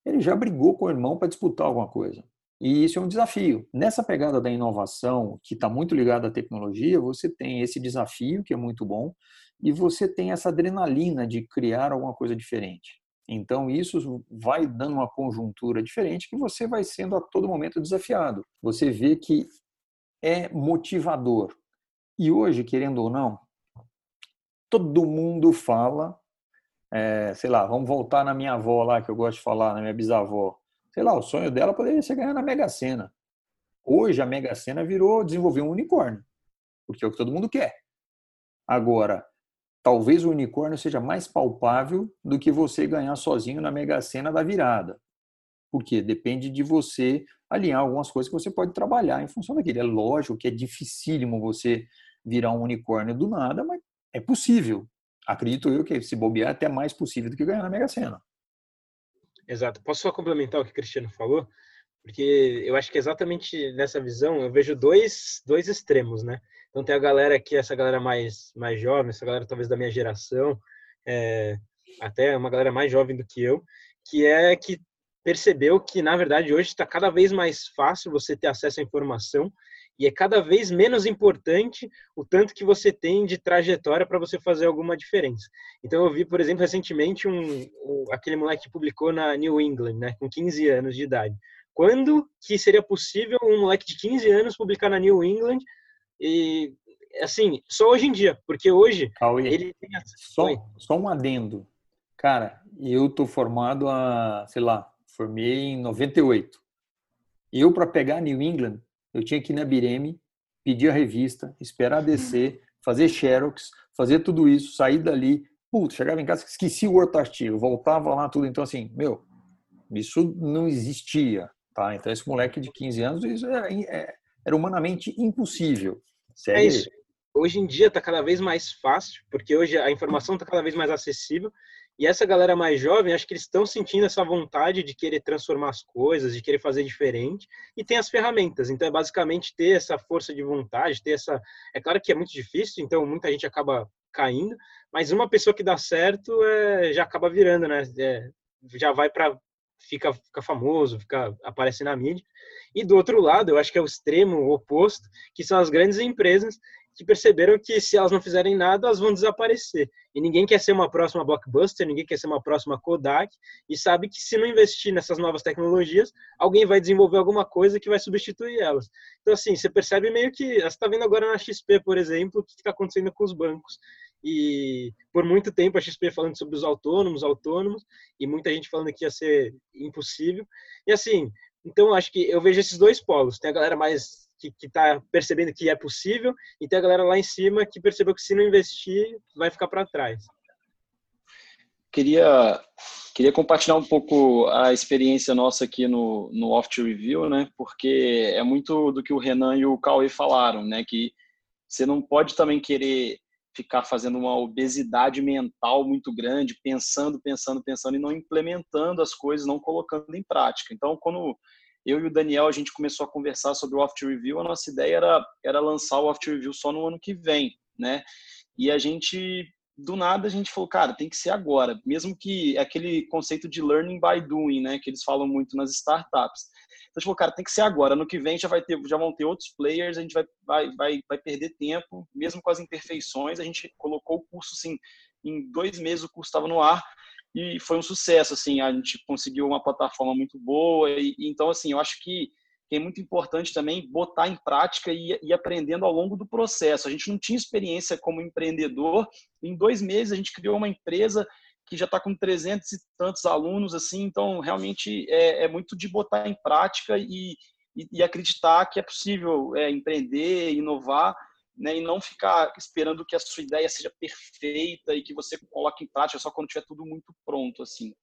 ele já brigou com o irmão para disputar alguma coisa. E isso é um desafio. Nessa pegada da inovação, que está muito ligada à tecnologia, você tem esse desafio, que é muito bom, e você tem essa adrenalina de criar alguma coisa diferente. Então, isso vai dando uma conjuntura diferente que você vai sendo a todo momento desafiado. Você vê que é motivador. E hoje, querendo ou não, todo mundo fala é, sei lá, vamos voltar na minha avó lá, que eu gosto de falar, na minha bisavó. Sei lá, o sonho dela poderia ser ganhar na Mega Sena. Hoje a Mega Sena virou desenvolver um unicórnio, porque é o que todo mundo quer. Agora, talvez o unicórnio seja mais palpável do que você ganhar sozinho na Mega Sena da virada. Porque depende de você alinhar algumas coisas que você pode trabalhar em função daquilo. É lógico que é dificílimo você virar um unicórnio do nada, mas é possível acredito eu que se bobear é até mais possível do que ganhar na Mega Sena. Exato. Posso só complementar o que o Cristiano falou? Porque eu acho que exatamente nessa visão eu vejo dois, dois extremos, né? Então tem a galera que essa galera mais, mais jovem, essa galera talvez da minha geração, é, até uma galera mais jovem do que eu, que é que percebeu que na verdade hoje está cada vez mais fácil você ter acesso à informação e é cada vez menos importante o tanto que você tem de trajetória para você fazer alguma diferença. Então eu vi, por exemplo, recentemente um, um, aquele moleque que publicou na New England, né, com 15 anos de idade. Quando que seria possível um moleque de 15 anos publicar na New England e assim, só hoje em dia, porque hoje Cauê, ele tem só, só um adendo. Cara, eu tô formado há, sei lá, Formei em 98. Eu, para pegar New England, eu tinha que ir na Bireme, pedir a revista, esperar descer, fazer xerox, fazer tudo isso, sair dali. Putz, chegava em casa, esqueci o outro artigo, voltava lá, tudo. Então, assim, meu, isso não existia, tá? Então, esse moleque de 15 anos, isso era, é, era humanamente impossível. Segue é isso. Hoje em dia está cada vez mais fácil, porque hoje a informação está cada vez mais acessível. E essa galera mais jovem, acho que eles estão sentindo essa vontade de querer transformar as coisas, de querer fazer diferente, e tem as ferramentas. Então, é basicamente ter essa força de vontade, ter essa. É claro que é muito difícil, então muita gente acaba caindo, mas uma pessoa que dá certo é, já acaba virando, né? É, já vai para fica, fica famoso, fica aparece na mídia. E do outro lado, eu acho que é o extremo oposto, que são as grandes empresas que perceberam que se elas não fizerem nada, elas vão desaparecer. E ninguém quer ser uma próxima blockbuster, ninguém quer ser uma próxima Kodak, e sabe que se não investir nessas novas tecnologias, alguém vai desenvolver alguma coisa que vai substituir elas. Então, assim, você percebe meio que. Você está vendo agora na XP, por exemplo, o que está acontecendo com os bancos. E por muito tempo a XP falando sobre os autônomos, autônomos, e muita gente falando que ia ser impossível. E assim, então acho que eu vejo esses dois polos. Tem a galera mais que está percebendo que é possível e tem a galera lá em cima que percebeu que se não investir vai ficar para trás. Queria queria compartilhar um pouco a experiência nossa aqui no no Oft Review, né? Porque é muito do que o Renan e o Cauê falaram, né? Que você não pode também querer ficar fazendo uma obesidade mental muito grande, pensando, pensando, pensando e não implementando as coisas, não colocando em prática. Então, quando eu e o Daniel, a gente começou a conversar sobre o Oft Review, a nossa ideia era, era lançar o Oft Review só no ano que vem, né? E a gente, do nada, a gente falou, cara, tem que ser agora, mesmo que aquele conceito de learning by doing, né, que eles falam muito nas startups. Então falou, cara, tem que ser agora, no que vem já vai ter, já vão ter outros players, a gente vai, vai, vai, vai perder tempo, mesmo com as imperfeições, a gente colocou o curso, assim, em dois meses o curso estava no ar, e foi um sucesso, assim, a gente conseguiu uma plataforma muito boa, e, então, assim, eu acho que é muito importante também botar em prática e ir aprendendo ao longo do processo. A gente não tinha experiência como empreendedor, em dois meses a gente criou uma empresa que já está com 300 e tantos alunos, assim, então realmente é, é muito de botar em prática e, e, e acreditar que é possível é, empreender, inovar, né, e não ficar esperando que a sua ideia seja perfeita e que você coloque em prática só quando tiver tudo muito pronto, assim.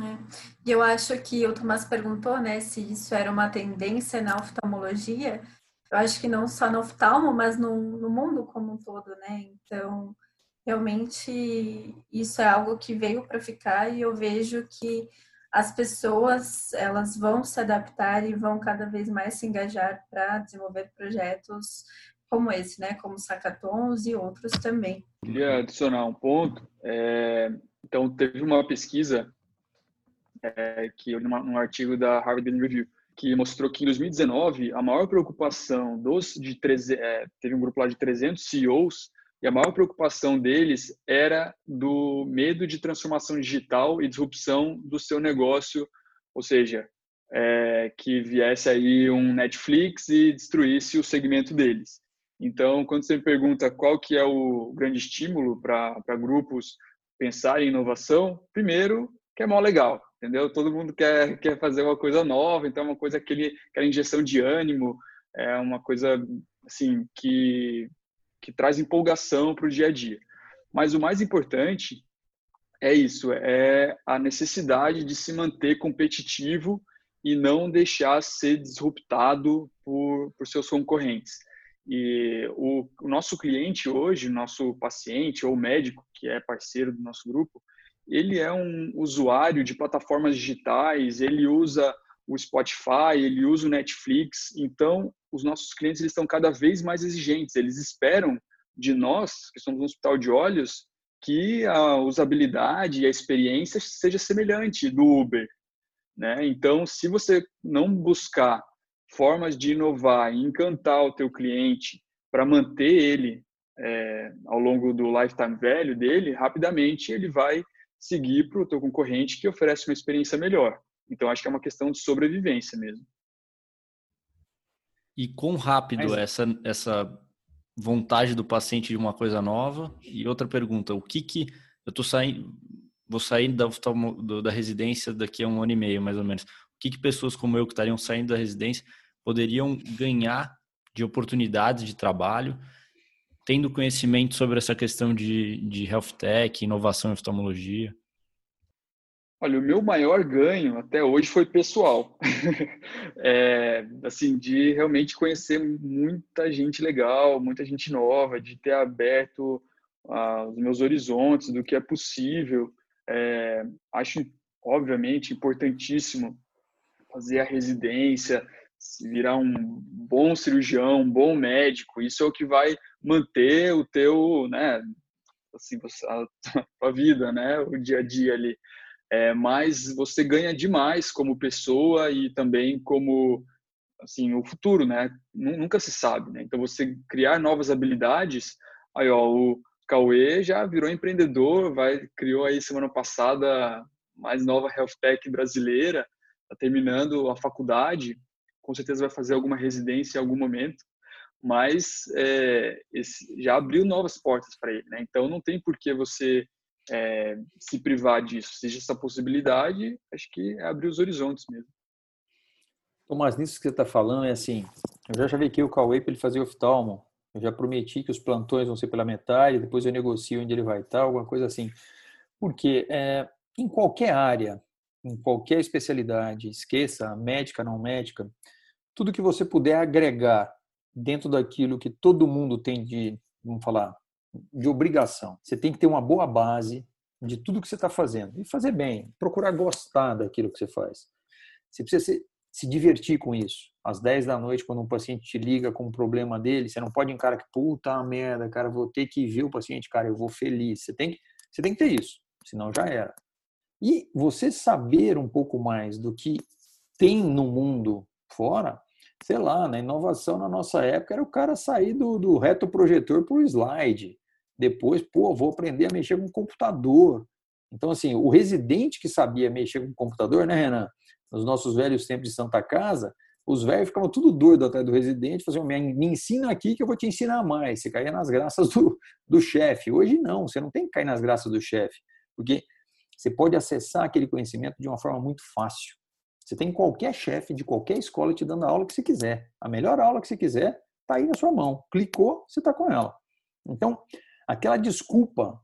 É. E eu acho que o Tomás perguntou, né, se isso era uma tendência na oftalmologia. Eu acho que não só no oftalmo, mas no, no mundo como um todo, né? Então, realmente isso é algo que veio para ficar e eu vejo que as pessoas elas vão se adaptar e vão cada vez mais se engajar para desenvolver projetos como esse, né? Como Sacatons e outros também. Queria adicionar um ponto. É, então, teve uma pesquisa é, que num artigo da Harvard Business Review que mostrou que em 2019 a maior preocupação dos de é, teve um grupo lá de 300 CEOs e a maior preocupação deles era do medo de transformação digital e disrupção do seu negócio, ou seja, é, que viesse aí um Netflix e destruísse o segmento deles. Então, quando você me pergunta qual que é o grande estímulo para grupos pensarem em inovação, primeiro, que é mó legal, entendeu? Todo mundo quer, quer fazer uma coisa nova, então é uma coisa, aquele, aquela injeção de ânimo, é uma coisa, assim, que, que traz empolgação para o dia a dia. Mas o mais importante é isso, é a necessidade de se manter competitivo e não deixar ser disruptado por, por seus concorrentes. E o, o, nosso cliente hoje, nosso paciente ou médico, que é parceiro do nosso grupo, ele é um usuário de plataformas digitais, ele usa o Spotify, ele usa o Netflix. Então, os nossos clientes eles estão cada vez mais exigentes. Eles esperam de nós, que somos um hospital de olhos, que a usabilidade e a experiência seja semelhante do Uber. Né? Então, se você não buscar formas de inovar e encantar o teu cliente para manter ele é, ao longo do lifetime velho dele, rapidamente ele vai seguir para o teu concorrente que oferece uma experiência melhor. Então, acho que é uma questão de sobrevivência mesmo. E quão rápido Mas... essa, essa vontade do paciente de uma coisa nova? E outra pergunta, o que que... Eu estou saindo... vou sair da, da residência daqui a um ano e meio, mais ou menos. O que, que pessoas como eu que estariam saindo da residência poderiam ganhar de oportunidades de trabalho, tendo conhecimento sobre essa questão de, de health tech, inovação em oftalmologia? Olha, o meu maior ganho até hoje foi pessoal. [LAUGHS] é, assim, de realmente conhecer muita gente legal, muita gente nova, de ter aberto uh, os meus horizontes do que é possível. É, acho, obviamente, importantíssimo fazer a residência, virar um bom cirurgião, um bom médico. Isso é o que vai manter o teu, né, assim, a, [LAUGHS] a vida, né, o dia a dia ali é, mas você ganha demais como pessoa e também como assim o futuro, né? Nunca se sabe, né? Então você criar novas habilidades, aí ó, o Cauê já virou empreendedor, vai criou aí semana passada mais nova health tech brasileira, tá terminando a faculdade, com certeza vai fazer alguma residência em algum momento, mas é, esse, já abriu novas portas para ele, né? Então não tem por que você é, se privar disso, seja essa possibilidade, acho que é abrir os horizontes mesmo. Tomás, nisso que você está falando é assim, eu já chamei aqui o Cauê para ele fazer oftalmo, eu já prometi que os plantões vão ser pela metade, depois eu negocio onde ele vai estar, alguma coisa assim. Porque é, em qualquer área, em qualquer especialidade, esqueça médica, não médica, tudo que você puder agregar dentro daquilo que todo mundo tem de, vamos falar, de obrigação. Você tem que ter uma boa base de tudo que você está fazendo e fazer bem, procurar gostar daquilo que você faz. Você precisa se, se divertir com isso. Às 10 da noite, quando um paciente te liga com um problema dele, você não pode encarar que puta merda, cara, vou ter que ver o paciente, cara, eu vou feliz. Você tem que, você tem que ter isso, senão já era. E você saber um pouco mais do que tem no mundo fora, sei lá, na inovação na nossa época era o cara sair do, do retroprojetor para o slide. Depois, pô, vou aprender a mexer com computador. Então, assim, o residente que sabia mexer com computador, né, Renan? Nos nossos velhos tempos de Santa Casa, os velhos ficavam tudo doidos atrás do residente, faziam, me ensina aqui que eu vou te ensinar mais. Você caía nas graças do, do chefe. Hoje não, você não tem que cair nas graças do chefe, porque você pode acessar aquele conhecimento de uma forma muito fácil. Você tem qualquer chefe de qualquer escola te dando a aula que você quiser. A melhor aula que você quiser está aí na sua mão. Clicou, você está com ela. Então, Aquela desculpa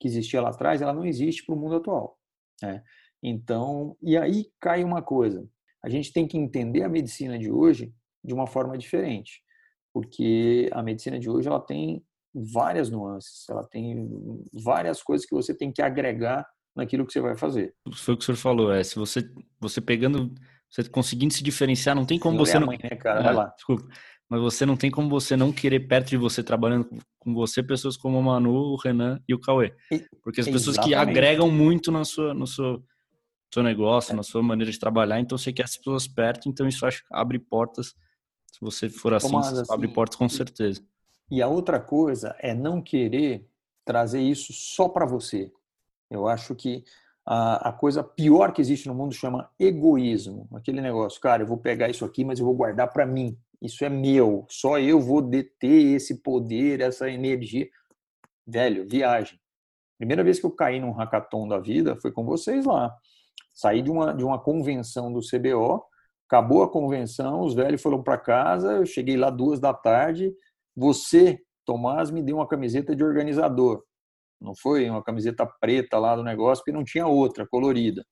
que existia lá atrás, ela não existe para o mundo atual. Né? Então, e aí cai uma coisa. A gente tem que entender a medicina de hoje de uma forma diferente, porque a medicina de hoje ela tem várias nuances, ela tem várias coisas que você tem que agregar naquilo que você vai fazer. Foi o que o senhor falou, é, se você você pegando, você conseguindo se diferenciar, não tem como você não, mãe, né, cara? Vai lá. Desculpa mas você não tem como você não querer perto de você, trabalhando com você, pessoas como o Manu, o Renan e o Cauê. Porque as pessoas Exatamente. que agregam muito na sua, no seu, seu negócio, é. na sua maneira de trabalhar, então você quer as pessoas perto, então isso acho que abre portas. Se você for assim, assim, abre portas com certeza. E a outra coisa é não querer trazer isso só para você. Eu acho que a, a, coisa pior que existe no mundo chama egoísmo. Aquele negócio, cara, eu vou pegar isso aqui, mas eu vou guardar para mim isso é meu, só eu vou deter esse poder, essa energia. Velho, viagem. Primeira vez que eu caí num hackathon da vida foi com vocês lá. Saí de uma, de uma convenção do CBO, acabou a convenção, os velhos foram para casa, eu cheguei lá duas da tarde. Você, Tomás, me deu uma camiseta de organizador. Não foi uma camiseta preta lá do negócio, porque não tinha outra, colorida.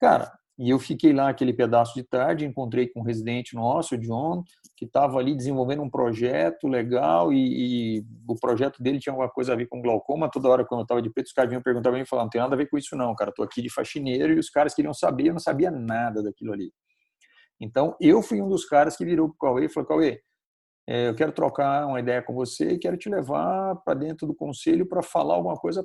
Cara, e eu fiquei lá aquele pedaço de tarde, encontrei com um residente nosso, o John, que estava ali desenvolvendo um projeto legal e, e, o projeto dele tinha alguma coisa a ver com glaucoma. Toda hora, quando eu estava de preto, os caras vinham perguntar para mim e falavam, não tem nada a ver com isso não, cara, estou aqui de faxineiro e os caras queriam saber, eu não sabia nada daquilo ali. Então, eu fui um dos caras que virou para o Cauê e falou, Cauê, eu quero trocar uma ideia com você e quero te levar para dentro do conselho para falar alguma coisa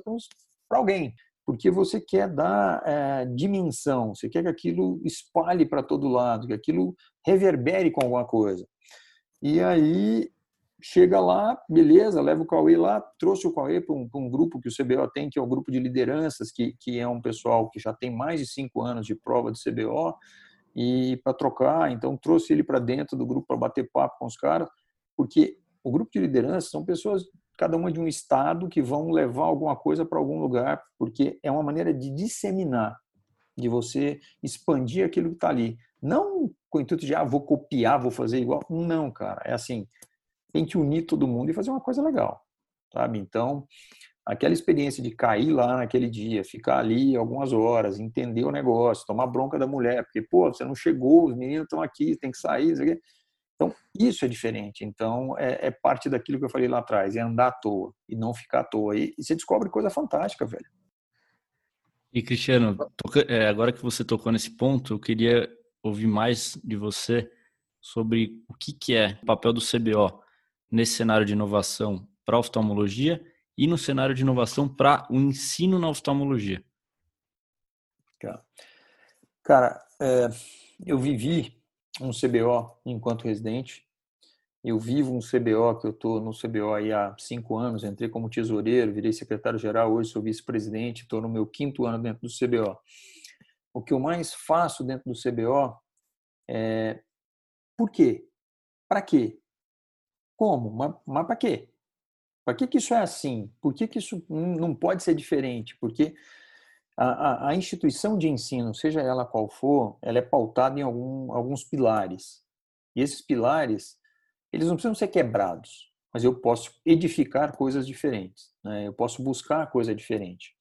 para alguém porque você quer dar é, dimensão, você quer que aquilo espalhe para todo lado, que aquilo reverbere com alguma coisa. E aí chega lá, beleza, leva o Cauê lá, trouxe o Cauê para um, um, grupo que o CBO tem, que é o um grupo de lideranças, que, que é um pessoal que já tem mais de cinco anos de prova de CBO, e para trocar, então trouxe ele para dentro do grupo para bater papo com os caras, porque o grupo de liderança são pessoas cada uma de um estado que vão levar alguma coisa para algum lugar, porque é uma maneira de disseminar, de você expandir aquilo que está ali. Não com o intuito de, ah, vou copiar, vou fazer igual. Não, cara. É assim, tem que unir todo mundo e fazer uma coisa legal, sabe? Então, aquela experiência de cair lá naquele dia, ficar ali algumas horas, entender o negócio, tomar bronca da mulher, porque, pô, você não chegou, os meninos estão aqui, tem que sair. Então, isso é diferente. Então, é, é, parte daquilo que eu falei lá atrás, é andar à toa e não ficar à toa. E, e você descobre coisa fantástica, velho. E, Cristiano, é, agora que você tocou nesse ponto, eu queria ouvir mais de você sobre o que, que é o papel do CBO nesse cenário de inovação para a oftalmologia e no cenário de inovação para o ensino na oftalmologia. Cara, é, eu vivi um CBO enquanto residente. Eu vivo um CBO, que eu estou no CBO há cinco anos, entrei como tesoureiro, virei secretário-geral, hoje sou vice-presidente, estou no meu quinto ano dentro do CBO. O que eu mais faço dentro do CBO é por quê? Para quê? Como? Mas, mas para quê? Para que, que isso é assim? Por que, que isso não pode ser diferente? Porque a, a, a, instituição de ensino, seja ela qual for, ela é pautada em algum, alguns pilares. E esses pilares, eles não precisam ser quebrados, mas eu posso edificar coisas diferentes. Né? Eu posso buscar coisa diferente.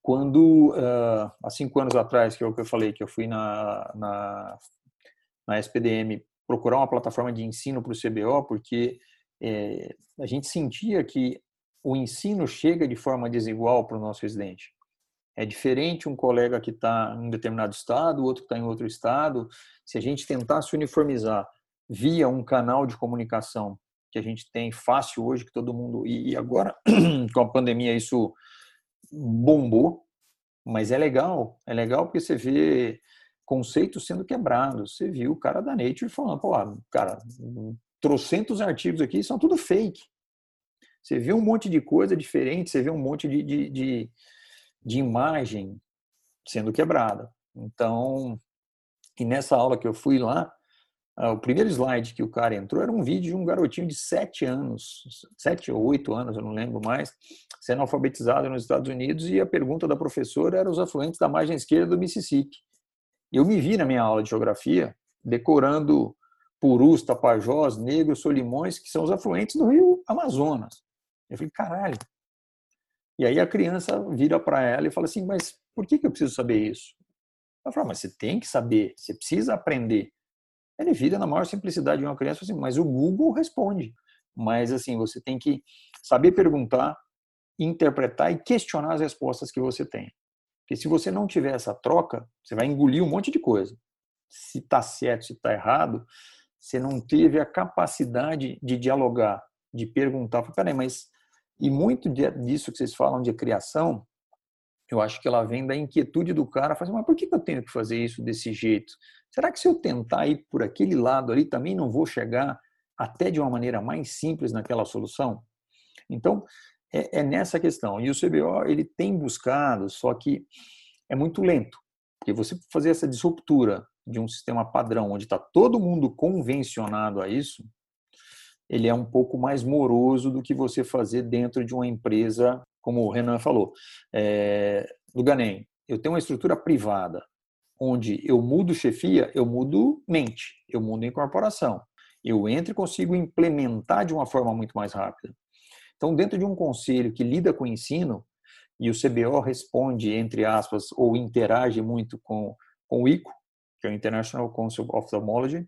Quando, uh, há cinco anos atrás, que é o que eu falei, que eu fui na, na, na SPDM procurar uma plataforma de ensino para o CBO, porque é, a gente sentia que o ensino chega de forma desigual para o nosso residente. É diferente um colega que está em um determinado estado, o outro que está em outro estado. Se a gente tentasse uniformizar via um canal de comunicação que a gente tem fácil hoje, que todo mundo. E agora, [CLEARS THROAT] com a pandemia, isso bombou, mas é legal. É legal porque você vê conceitos sendo quebrados. Você viu o cara da Nature falando, pô, cara, trocentos artigos aqui são tudo fake. Você vê um monte de coisa diferente, você vê um monte de, de, de de imagem sendo quebrada. Então, e nessa aula que eu fui lá, ah, o primeiro slide que o cara entrou era um vídeo de um garotinho de sete anos, sete ou oito anos, eu não lembro mais, sendo alfabetizado nos Estados Unidos e a pergunta da professora era os afluentes da margem esquerda do Mississippi. Eu me vi na minha aula de geografia decorando Purus, Tapajós, Negros, Solimões, que são os afluentes do rio Amazonas. Eu falei, caralho, e aí a criança vira para ela e fala assim: Mas por que, que eu preciso saber isso? Ela fala: Mas você tem que saber, você precisa aprender. Ele vira na maior simplicidade de uma criança assim: Mas o Google responde. Mas assim, você tem que saber perguntar, interpretar e questionar as respostas que você tem. Porque se você não tiver essa troca, você vai engolir um monte de coisa. Se está certo, se está errado, você não teve a capacidade de dialogar, de perguntar. Peraí, mas e muito disso que vocês falam de criação, eu acho que ela vem da inquietude do cara, fazer, mas por que eu tenho que fazer isso desse jeito? Será que se eu tentar ir por aquele lado ali, também não vou chegar até de uma maneira mais simples naquela solução? Então, é, é nessa questão. E o CBO, ele tem buscado, só que é muito lento. Porque você fazer essa disruptura de um sistema padrão, onde está todo mundo convencionado a isso, ele é um pouco mais moroso do que você fazer dentro de uma empresa, como o Renan falou. É, do Ganem, eu tenho uma estrutura privada, onde eu mudo chefia, eu mudo mente, eu mudo incorporação. Eu entro e consigo implementar de uma forma muito mais rápida. Então, dentro de um conselho que lida com o ensino, e o CBO responde, entre aspas, ou interage muito com, com o ICO, que é o International Council of Ophthalmology,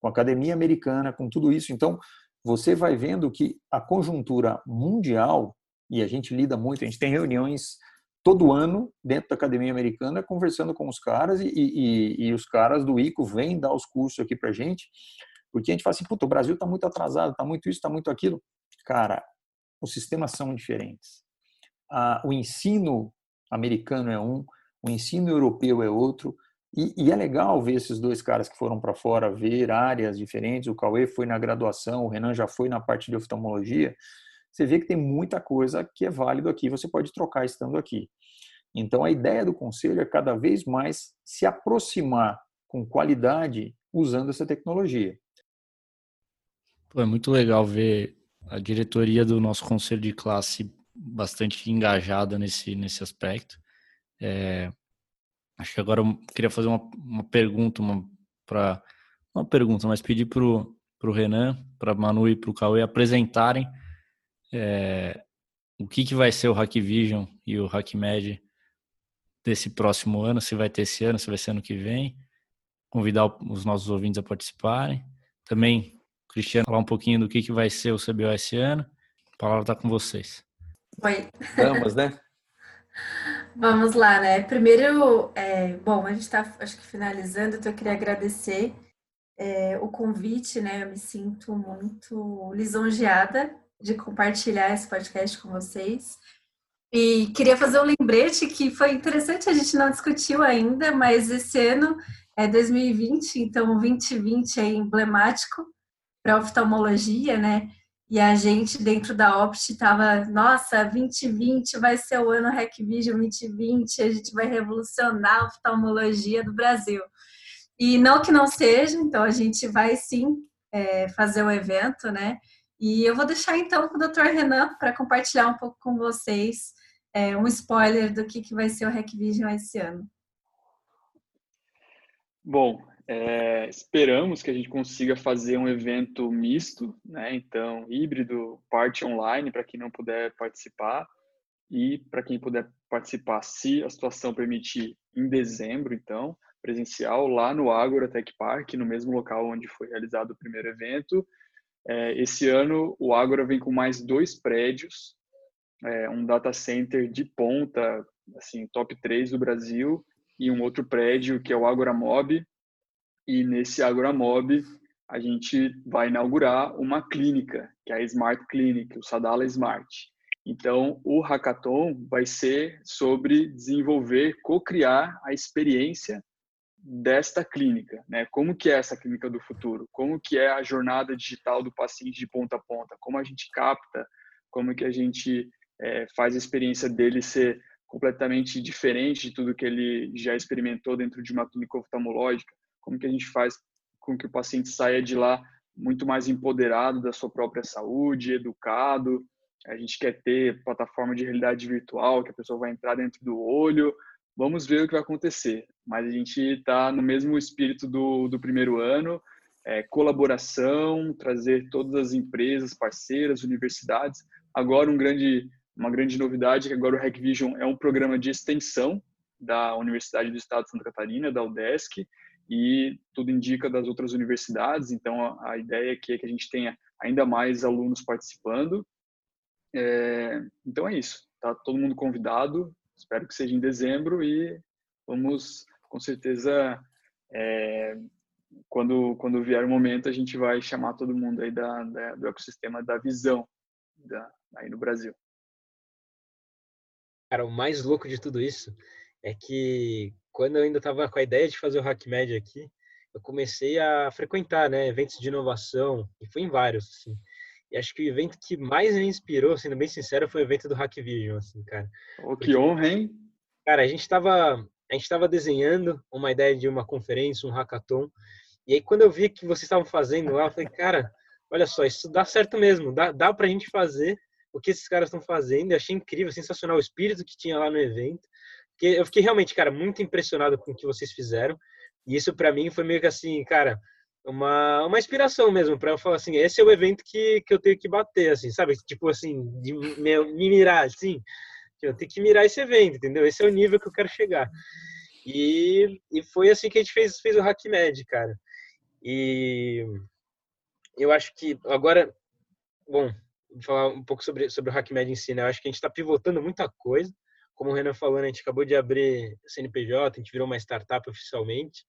com a academia americana, com tudo isso. Então, você vai vendo que a conjuntura mundial, e a gente lida muito, a gente tem reuniões todo ano dentro da academia americana conversando com os caras e, e, e os caras do ICO vêm dar os cursos aqui para gente, porque a gente fala assim, puta, o Brasil está muito atrasado, está muito isso, está muito aquilo. Cara, os sistemas são diferentes. Ah, o ensino americano é um, o ensino europeu é outro, e, e, é legal ver esses dois caras que foram para fora ver áreas diferentes. O Cauê foi na graduação, o Renan já foi na parte de oftalmologia. Você vê que tem muita coisa que é válido aqui, você pode trocar estando aqui. Então, a ideia do conselho é cada vez mais se aproximar com qualidade usando essa tecnologia. Pô, é muito legal ver a diretoria do nosso conselho de classe bastante engajada nesse, nesse aspecto. É, acho que agora eu queria fazer uma, uma pergunta, uma, para uma pergunta, mas pedir para o Renan, para Manu e para o Cauê apresentarem é, o que, que vai ser o Hack Vision e o HackMed desse próximo ano, se vai ter esse ano, se vai ser ano que vem. Convidar os nossos ouvintes a participarem. Também, Cristiano, falar um pouquinho do que, que vai ser o CBO esse ano. A palavra está com vocês. Oi. Vamos, né? [LAUGHS] Vamos lá, né? Primeiro, é, bom, a gente está, acho que finalizando, então eu queria agradecer é, o convite, né? Eu me sinto muito lisonjeada de compartilhar esse podcast com vocês. E queria fazer um lembrete que foi interessante, a gente não discutiu ainda, mas esse ano é 2020, então 2020 é emblemático para oftalmologia, né? E a gente dentro da Opt estava, nossa, 2020 vai ser o ano Hackvision 2020, a gente vai revolucionar a oftalmologia do Brasil. E não que não seja, então a gente vai sim é, fazer o um evento, né? E eu vou deixar então com o Dr. Renan para compartilhar um pouco com vocês é, um spoiler do que, que vai ser o Hackvision esse ano. Bom, é, esperamos que a gente consiga fazer um evento misto, né? Então, híbrido, parte online para quem não puder participar e para quem puder participar, se a situação permitir, em dezembro, então, presencial, lá no Agora Tech Park, no mesmo local onde foi realizado o primeiro evento. É, esse ano, o Agora vem com mais dois prédios, é, um data center de ponta, assim, top 3 do Brasil, e um outro prédio que é o Agora Mob, e nesse Agromob, a gente vai inaugurar uma clínica, que é a Smart Clinic, o Sadala Smart. Então, o hackathon vai ser sobre desenvolver, co-criar a experiência desta clínica, né? Como que é essa clínica do futuro? Como que é a jornada digital do paciente de ponta a ponta? Como a gente capta? Como que a gente é, faz a experiência dele ser completamente diferente de tudo que ele já experimentou dentro de uma clínica oftalmológica? Como que a gente faz com que o paciente saia de lá muito mais empoderado da sua própria saúde, educado. A gente quer ter plataforma de realidade virtual, que a pessoa vai entrar dentro do olho. Vamos ver o que vai acontecer. Mas a gente está no mesmo espírito do, do primeiro ano, é, colaboração, trazer todas as empresas, parceiras, universidades. Agora um grande, uma grande novidade que agora o Hackvision é um programa de extensão da Universidade do Estado de Santa Catarina, da UDESC, e tudo indica das outras universidades. Então, a, a ideia aqui é que a gente tenha ainda mais alunos participando. É, então, é isso. Tá todo mundo convidado. Espero que seja em dezembro e vamos, com certeza, é, quando, quando vier o momento, a gente vai chamar todo mundo aí da, da do ecossistema da visão da, aí no Brasil. Cara, o mais louco de tudo isso é que quando eu ainda estava com a ideia de fazer o HackMed aqui, eu comecei a frequentar, né, eventos de inovação, e fui em vários, assim. E acho que o evento que mais me inspirou, sendo bem sincero, foi o evento do Hackvision, assim, cara. Oh, que honra, hein? Cara, a gente estava a gente estava desenhando uma ideia de uma conferência, um hackathon, e aí quando eu vi que vocês estavam fazendo lá, eu falei, cara, olha só, isso dá certo mesmo, dá, dá pra gente fazer o que esses caras estão fazendo, eu achei incrível, sensacional o espírito que tinha lá no evento, porque eu fiquei realmente, cara, muito impressionado com o que vocês fizeram. E isso para mim foi meio que assim, cara, uma, uma inspiração mesmo para eu falar assim, esse é o evento que, que eu tenho que bater, assim, sabe? Tipo assim, de me, me mirar, assim. Eu tenho que mirar esse evento, entendeu? Esse é o nível que eu quero chegar. E, e foi assim que a gente fez, fez o HackMed, cara. E eu acho que agora, bom, falar um pouco sobre, sobre o HackMed em si, né? Eu acho que a gente está pivotando muita coisa como o Renan falou, né, a gente acabou de abrir CNPJ, a gente virou uma startup oficialmente.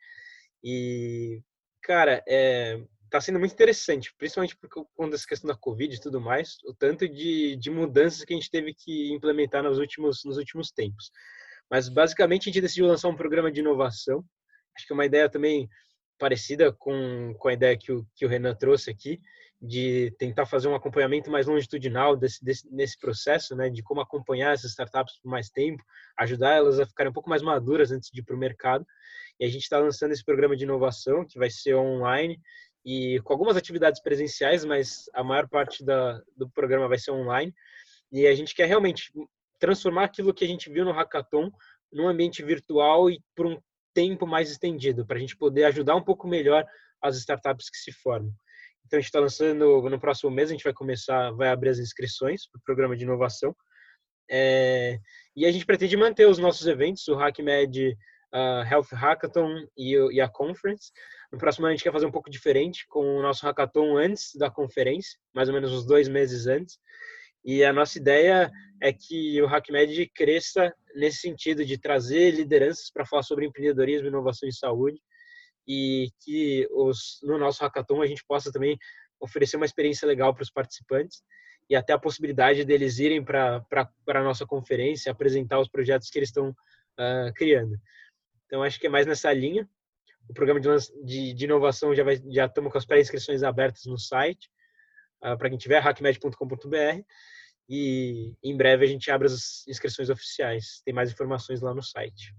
E, cara, é, tá sendo muito interessante, principalmente por conta dessa questão da Covid e tudo mais, o tanto de, de mudanças que a gente teve que implementar nos últimos, nos últimos tempos. Mas, basicamente, a gente decidiu lançar um programa de inovação. Acho que é uma ideia também parecida com, com a ideia que o, que o Renan trouxe aqui, de tentar fazer um acompanhamento mais longitudinal desse, desse, nesse processo, né, de como acompanhar essas startups por mais tempo, ajudar elas a ficarem um pouco mais maduras antes de ir para o mercado. E a gente está lançando esse programa de inovação, que vai ser online, e com algumas atividades presenciais, mas a maior parte da, do programa vai ser online. E a gente quer realmente transformar aquilo que a gente viu no hackathon num ambiente virtual e por um tempo mais estendido, para a gente poder ajudar um pouco melhor as startups que se formam. Então a gente está lançando no próximo mês, a gente vai começar, vai abrir as inscrições para o programa de inovação. É, e a gente pretende manter os nossos eventos, o HackMed uh, Health Hackathon e, e, a Conference. No próximo ano a gente quer fazer um pouco diferente com o nosso hackathon antes da conferência, mais ou menos uns dois meses antes. E a nossa ideia é que o HackMed cresça nesse sentido de trazer lideranças para falar sobre empreendedorismo, inovação e saúde e que os, no nosso hackathon a gente possa também oferecer uma experiência legal para os participantes e até a possibilidade deles irem para a nossa conferência apresentar os projetos que eles estão uh, criando. Então, acho que é mais nessa linha. O programa de, de, de inovação já, já estamos com as pré-inscrições abertas no site, uh, para quem tiver, hackmed.com.br. E em breve a gente abre as inscrições oficiais. Tem mais informações lá no site.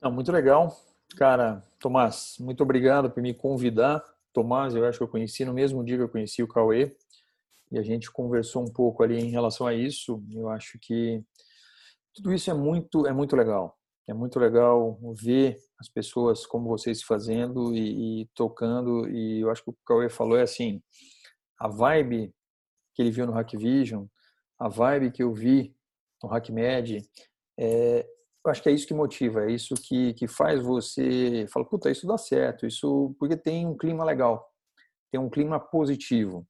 Não, muito legal. Cara, Tomás, muito obrigado por me convidar. Tomás, eu acho que eu conheci no mesmo dia que eu conheci o Cauê. E a gente conversou um pouco ali em relação a isso. Eu acho que tudo isso é muito é muito legal é muito legal ver as pessoas como vocês fazendo e, e tocando e eu acho que o Cauê falou é assim a vibe que ele viu no Hackvision a vibe que eu vi no HackMed é, eu acho que é isso que motiva é isso que que faz você fala puta isso dá certo isso porque tem um clima legal tem um clima positivo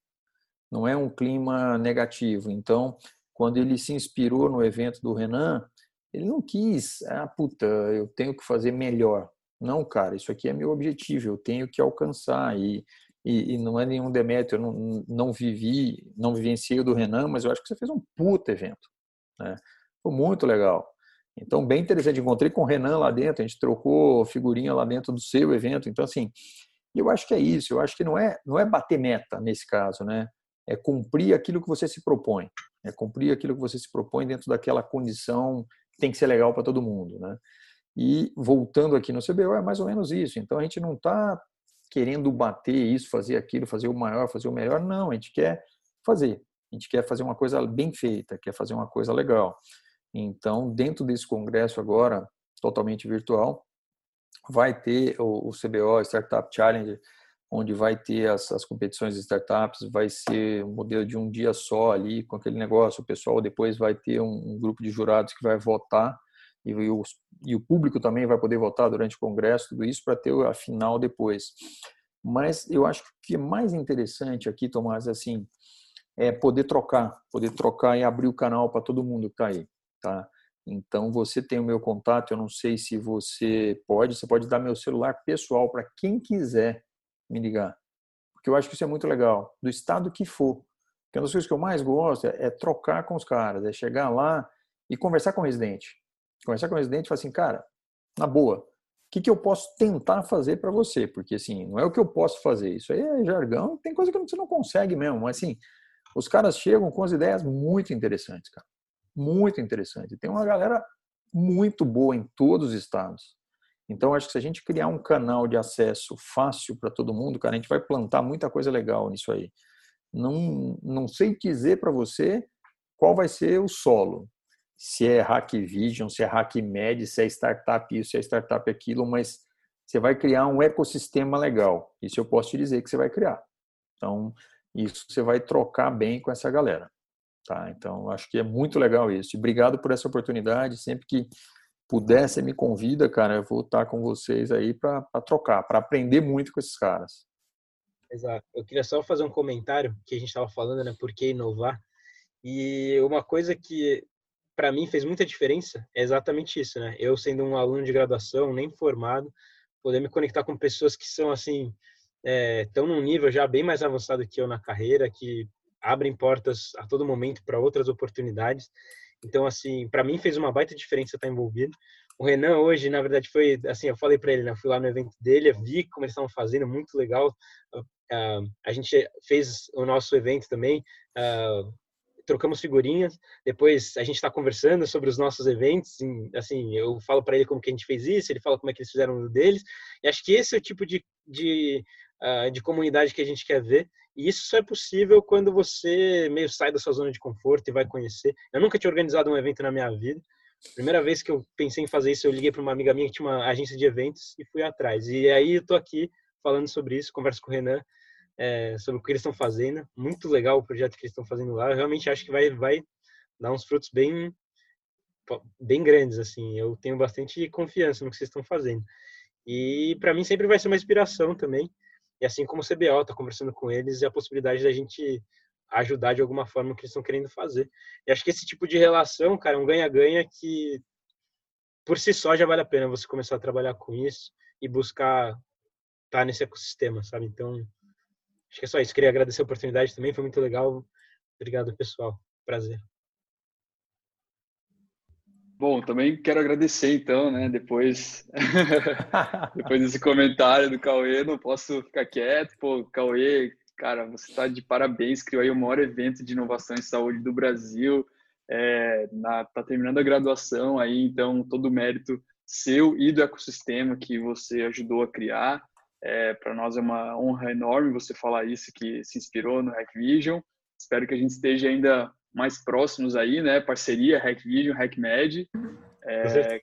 não é um clima negativo então quando ele se inspirou no evento do Renan, ele não quis, ah, puta, eu tenho que fazer melhor. Não, cara, isso aqui é meu objetivo, eu tenho que alcançar. E, e, e não é nenhum demérito, eu não, não vivi, não vivenciei o do Renan, mas eu acho que você fez um puta evento. Né? Foi muito legal. Então, bem interessante. Encontrei com o Renan lá dentro, a gente trocou figurinha lá dentro do seu evento. Então, assim, eu acho que é isso. Eu acho que não é, não é bater meta nesse caso, né? É cumprir aquilo que você se propõe é cumprir aquilo que você se propõe dentro daquela condição que tem que ser legal para todo mundo, né? E voltando aqui no CBO é mais ou menos isso. Então a gente não está querendo bater isso, fazer aquilo, fazer o maior, fazer o melhor. Não, a gente quer fazer. A gente quer fazer uma coisa bem feita, quer fazer uma coisa legal. Então, dentro desse congresso agora, totalmente virtual, vai ter o, CBO Startup Challenge onde vai ter as, as competições de startups, vai ser um modelo de um dia só ali, com aquele negócio, o pessoal depois vai ter um, um grupo de jurados que vai votar, e, e, o, e o público também vai poder votar durante o congresso, tudo isso para ter a final depois. Mas eu acho que o que é mais interessante aqui, Tomás, é assim, é poder trocar, poder trocar e abrir o canal para todo mundo que está aí, tá? Então você tem o meu contato, eu não sei se você pode, você pode dar meu celular pessoal para quem quiser me ligar. Porque eu acho que isso é muito legal, do estado que for. Porque uma das coisas que eu mais gosto é, é trocar com os caras, é chegar lá e conversar com o residente. Conversar com o residente e falar assim, cara, na boa, o que, que eu posso tentar fazer para você? Porque, assim, não é o que eu posso fazer. Isso aí é jargão, tem coisa que você não consegue mesmo. Mas, assim, os caras chegam com as ideias muito interessantes, cara. Muito interessantes. Tem uma galera muito boa em todos os estados. Então, acho que se a gente criar um canal de acesso fácil para todo mundo, cara, a gente vai plantar muita coisa legal nisso aí. Não, não sei dizer para você qual vai ser o solo. Se é Hack Vision, se é Hack Med, se é startup isso, se é startup aquilo, mas você vai criar um ecossistema legal. Isso eu posso te dizer que você vai criar. Então, isso você vai trocar bem com essa galera. Tá? Então, acho que é muito legal isso. obrigado por essa oportunidade. Sempre que puder, você me convida, cara, eu vou estar com vocês aí para trocar, para aprender muito com esses caras. Exato. Eu queria só fazer um comentário que a gente estava falando, né? Por que inovar? E uma coisa que para mim fez muita diferença é exatamente isso, né? Eu sendo um aluno de graduação, nem formado, poder me conectar com pessoas que são assim, estão é, num nível já bem mais avançado que eu na carreira, que abrem portas a todo momento para outras oportunidades. Então, assim, para mim fez uma baita diferença estar envolvido. O Renan hoje, na verdade, foi assim, eu falei para ele, né, eu fui lá no evento dele, vi como eles estavam fazendo, muito legal. Uh, a gente fez o nosso evento também, uh, trocamos figurinhas, depois a gente está conversando sobre os nossos eventos, assim, eu falo para ele como que a gente fez isso, ele fala como é que eles fizeram o deles, e acho que esse é o tipo de, de, uh, de comunidade que a gente quer ver, e isso só é possível quando você meio sai da sua zona de conforto e vai conhecer. Eu nunca tinha organizado um evento na minha vida, primeira vez que eu pensei em fazer isso, eu liguei para uma amiga minha que tinha uma agência de eventos e fui atrás, e aí eu tô aqui falando sobre isso, converso com o Renan, é, sobre o que eles estão fazendo. Muito legal o projeto que eles estão fazendo lá. Eu realmente acho que vai, vai dar uns frutos bem, bem grandes, assim. Eu tenho bastante confiança no que vocês estão fazendo. E para mim sempre vai ser uma inspiração também. E assim como o CBO, tá conversando com eles e a possibilidade da gente ajudar de alguma forma o que eles estão querendo fazer. E acho que esse tipo de relação, cara, é um ganha-ganha que por si só já vale a pena você começar a trabalhar com isso e buscar estar tá nesse ecossistema, sabe? Então, Acho que é só isso. Queria agradecer a oportunidade também, foi muito legal. Obrigado, pessoal. Prazer. Bom, também quero agradecer então, né? Depois, [LAUGHS] depois desse comentário do Cauê, não posso ficar quieto. Pô, Cauê, cara, você está de parabéns, criou aí o maior evento de inovação em saúde do Brasil. É, tá terminando a graduação aí, então todo o mérito seu e do ecossistema que você ajudou a criar. É, Para nós é uma honra enorme você falar isso, que se inspirou no Hack Vision. Espero que a gente esteja ainda mais próximos aí, né? Parceria Hack Vision, Hack Med. É,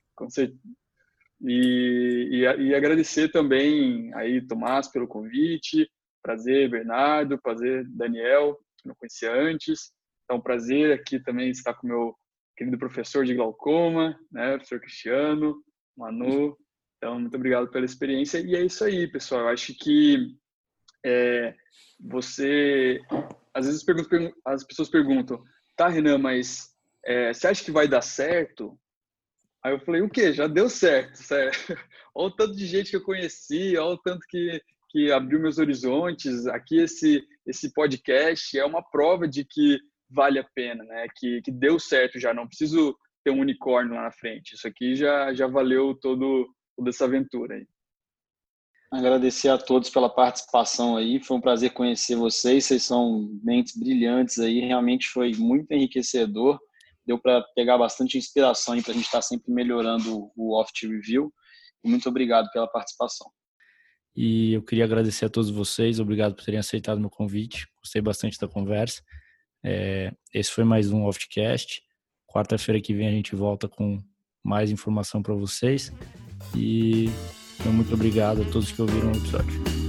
e, e, e, agradecer também aí Tomás pelo convite. Prazer, Bernardo. Prazer, Daniel, que não conhecia antes. Então, prazer aqui também estar com o meu querido professor de glaucoma, né? Professor Cristiano, Manu. Então, muito obrigado pela experiência. E é isso aí, pessoal. Eu acho que é, você. Às vezes as pessoas perguntam, tá, Renan, mas é, você acha que vai dar certo? Aí eu falei, o quê? Já deu certo, certo? [LAUGHS] olha o tanto de gente que eu conheci, olha o tanto que, que abriu meus horizontes. Aqui esse, esse podcast é uma prova de que vale a pena, né? Que, que deu certo já, não preciso ter um unicórnio lá na frente. Isso aqui já, já valeu todo, toda essa aventura aí. Agradecer a todos pela participação aí, foi um prazer conhecer vocês, vocês são mentes brilhantes aí, realmente foi muito enriquecedor, deu para pegar bastante inspiração aí para a gente estar tá sempre melhorando o Oft Review. Muito obrigado pela participação. E eu queria agradecer a todos vocês, obrigado por terem aceitado meu convite, gostei bastante da conversa. É, esse foi mais um Oftcast. Quarta-feira que vem a gente volta com mais informação para vocês. E muito obrigado a todos que ouviram o episódio.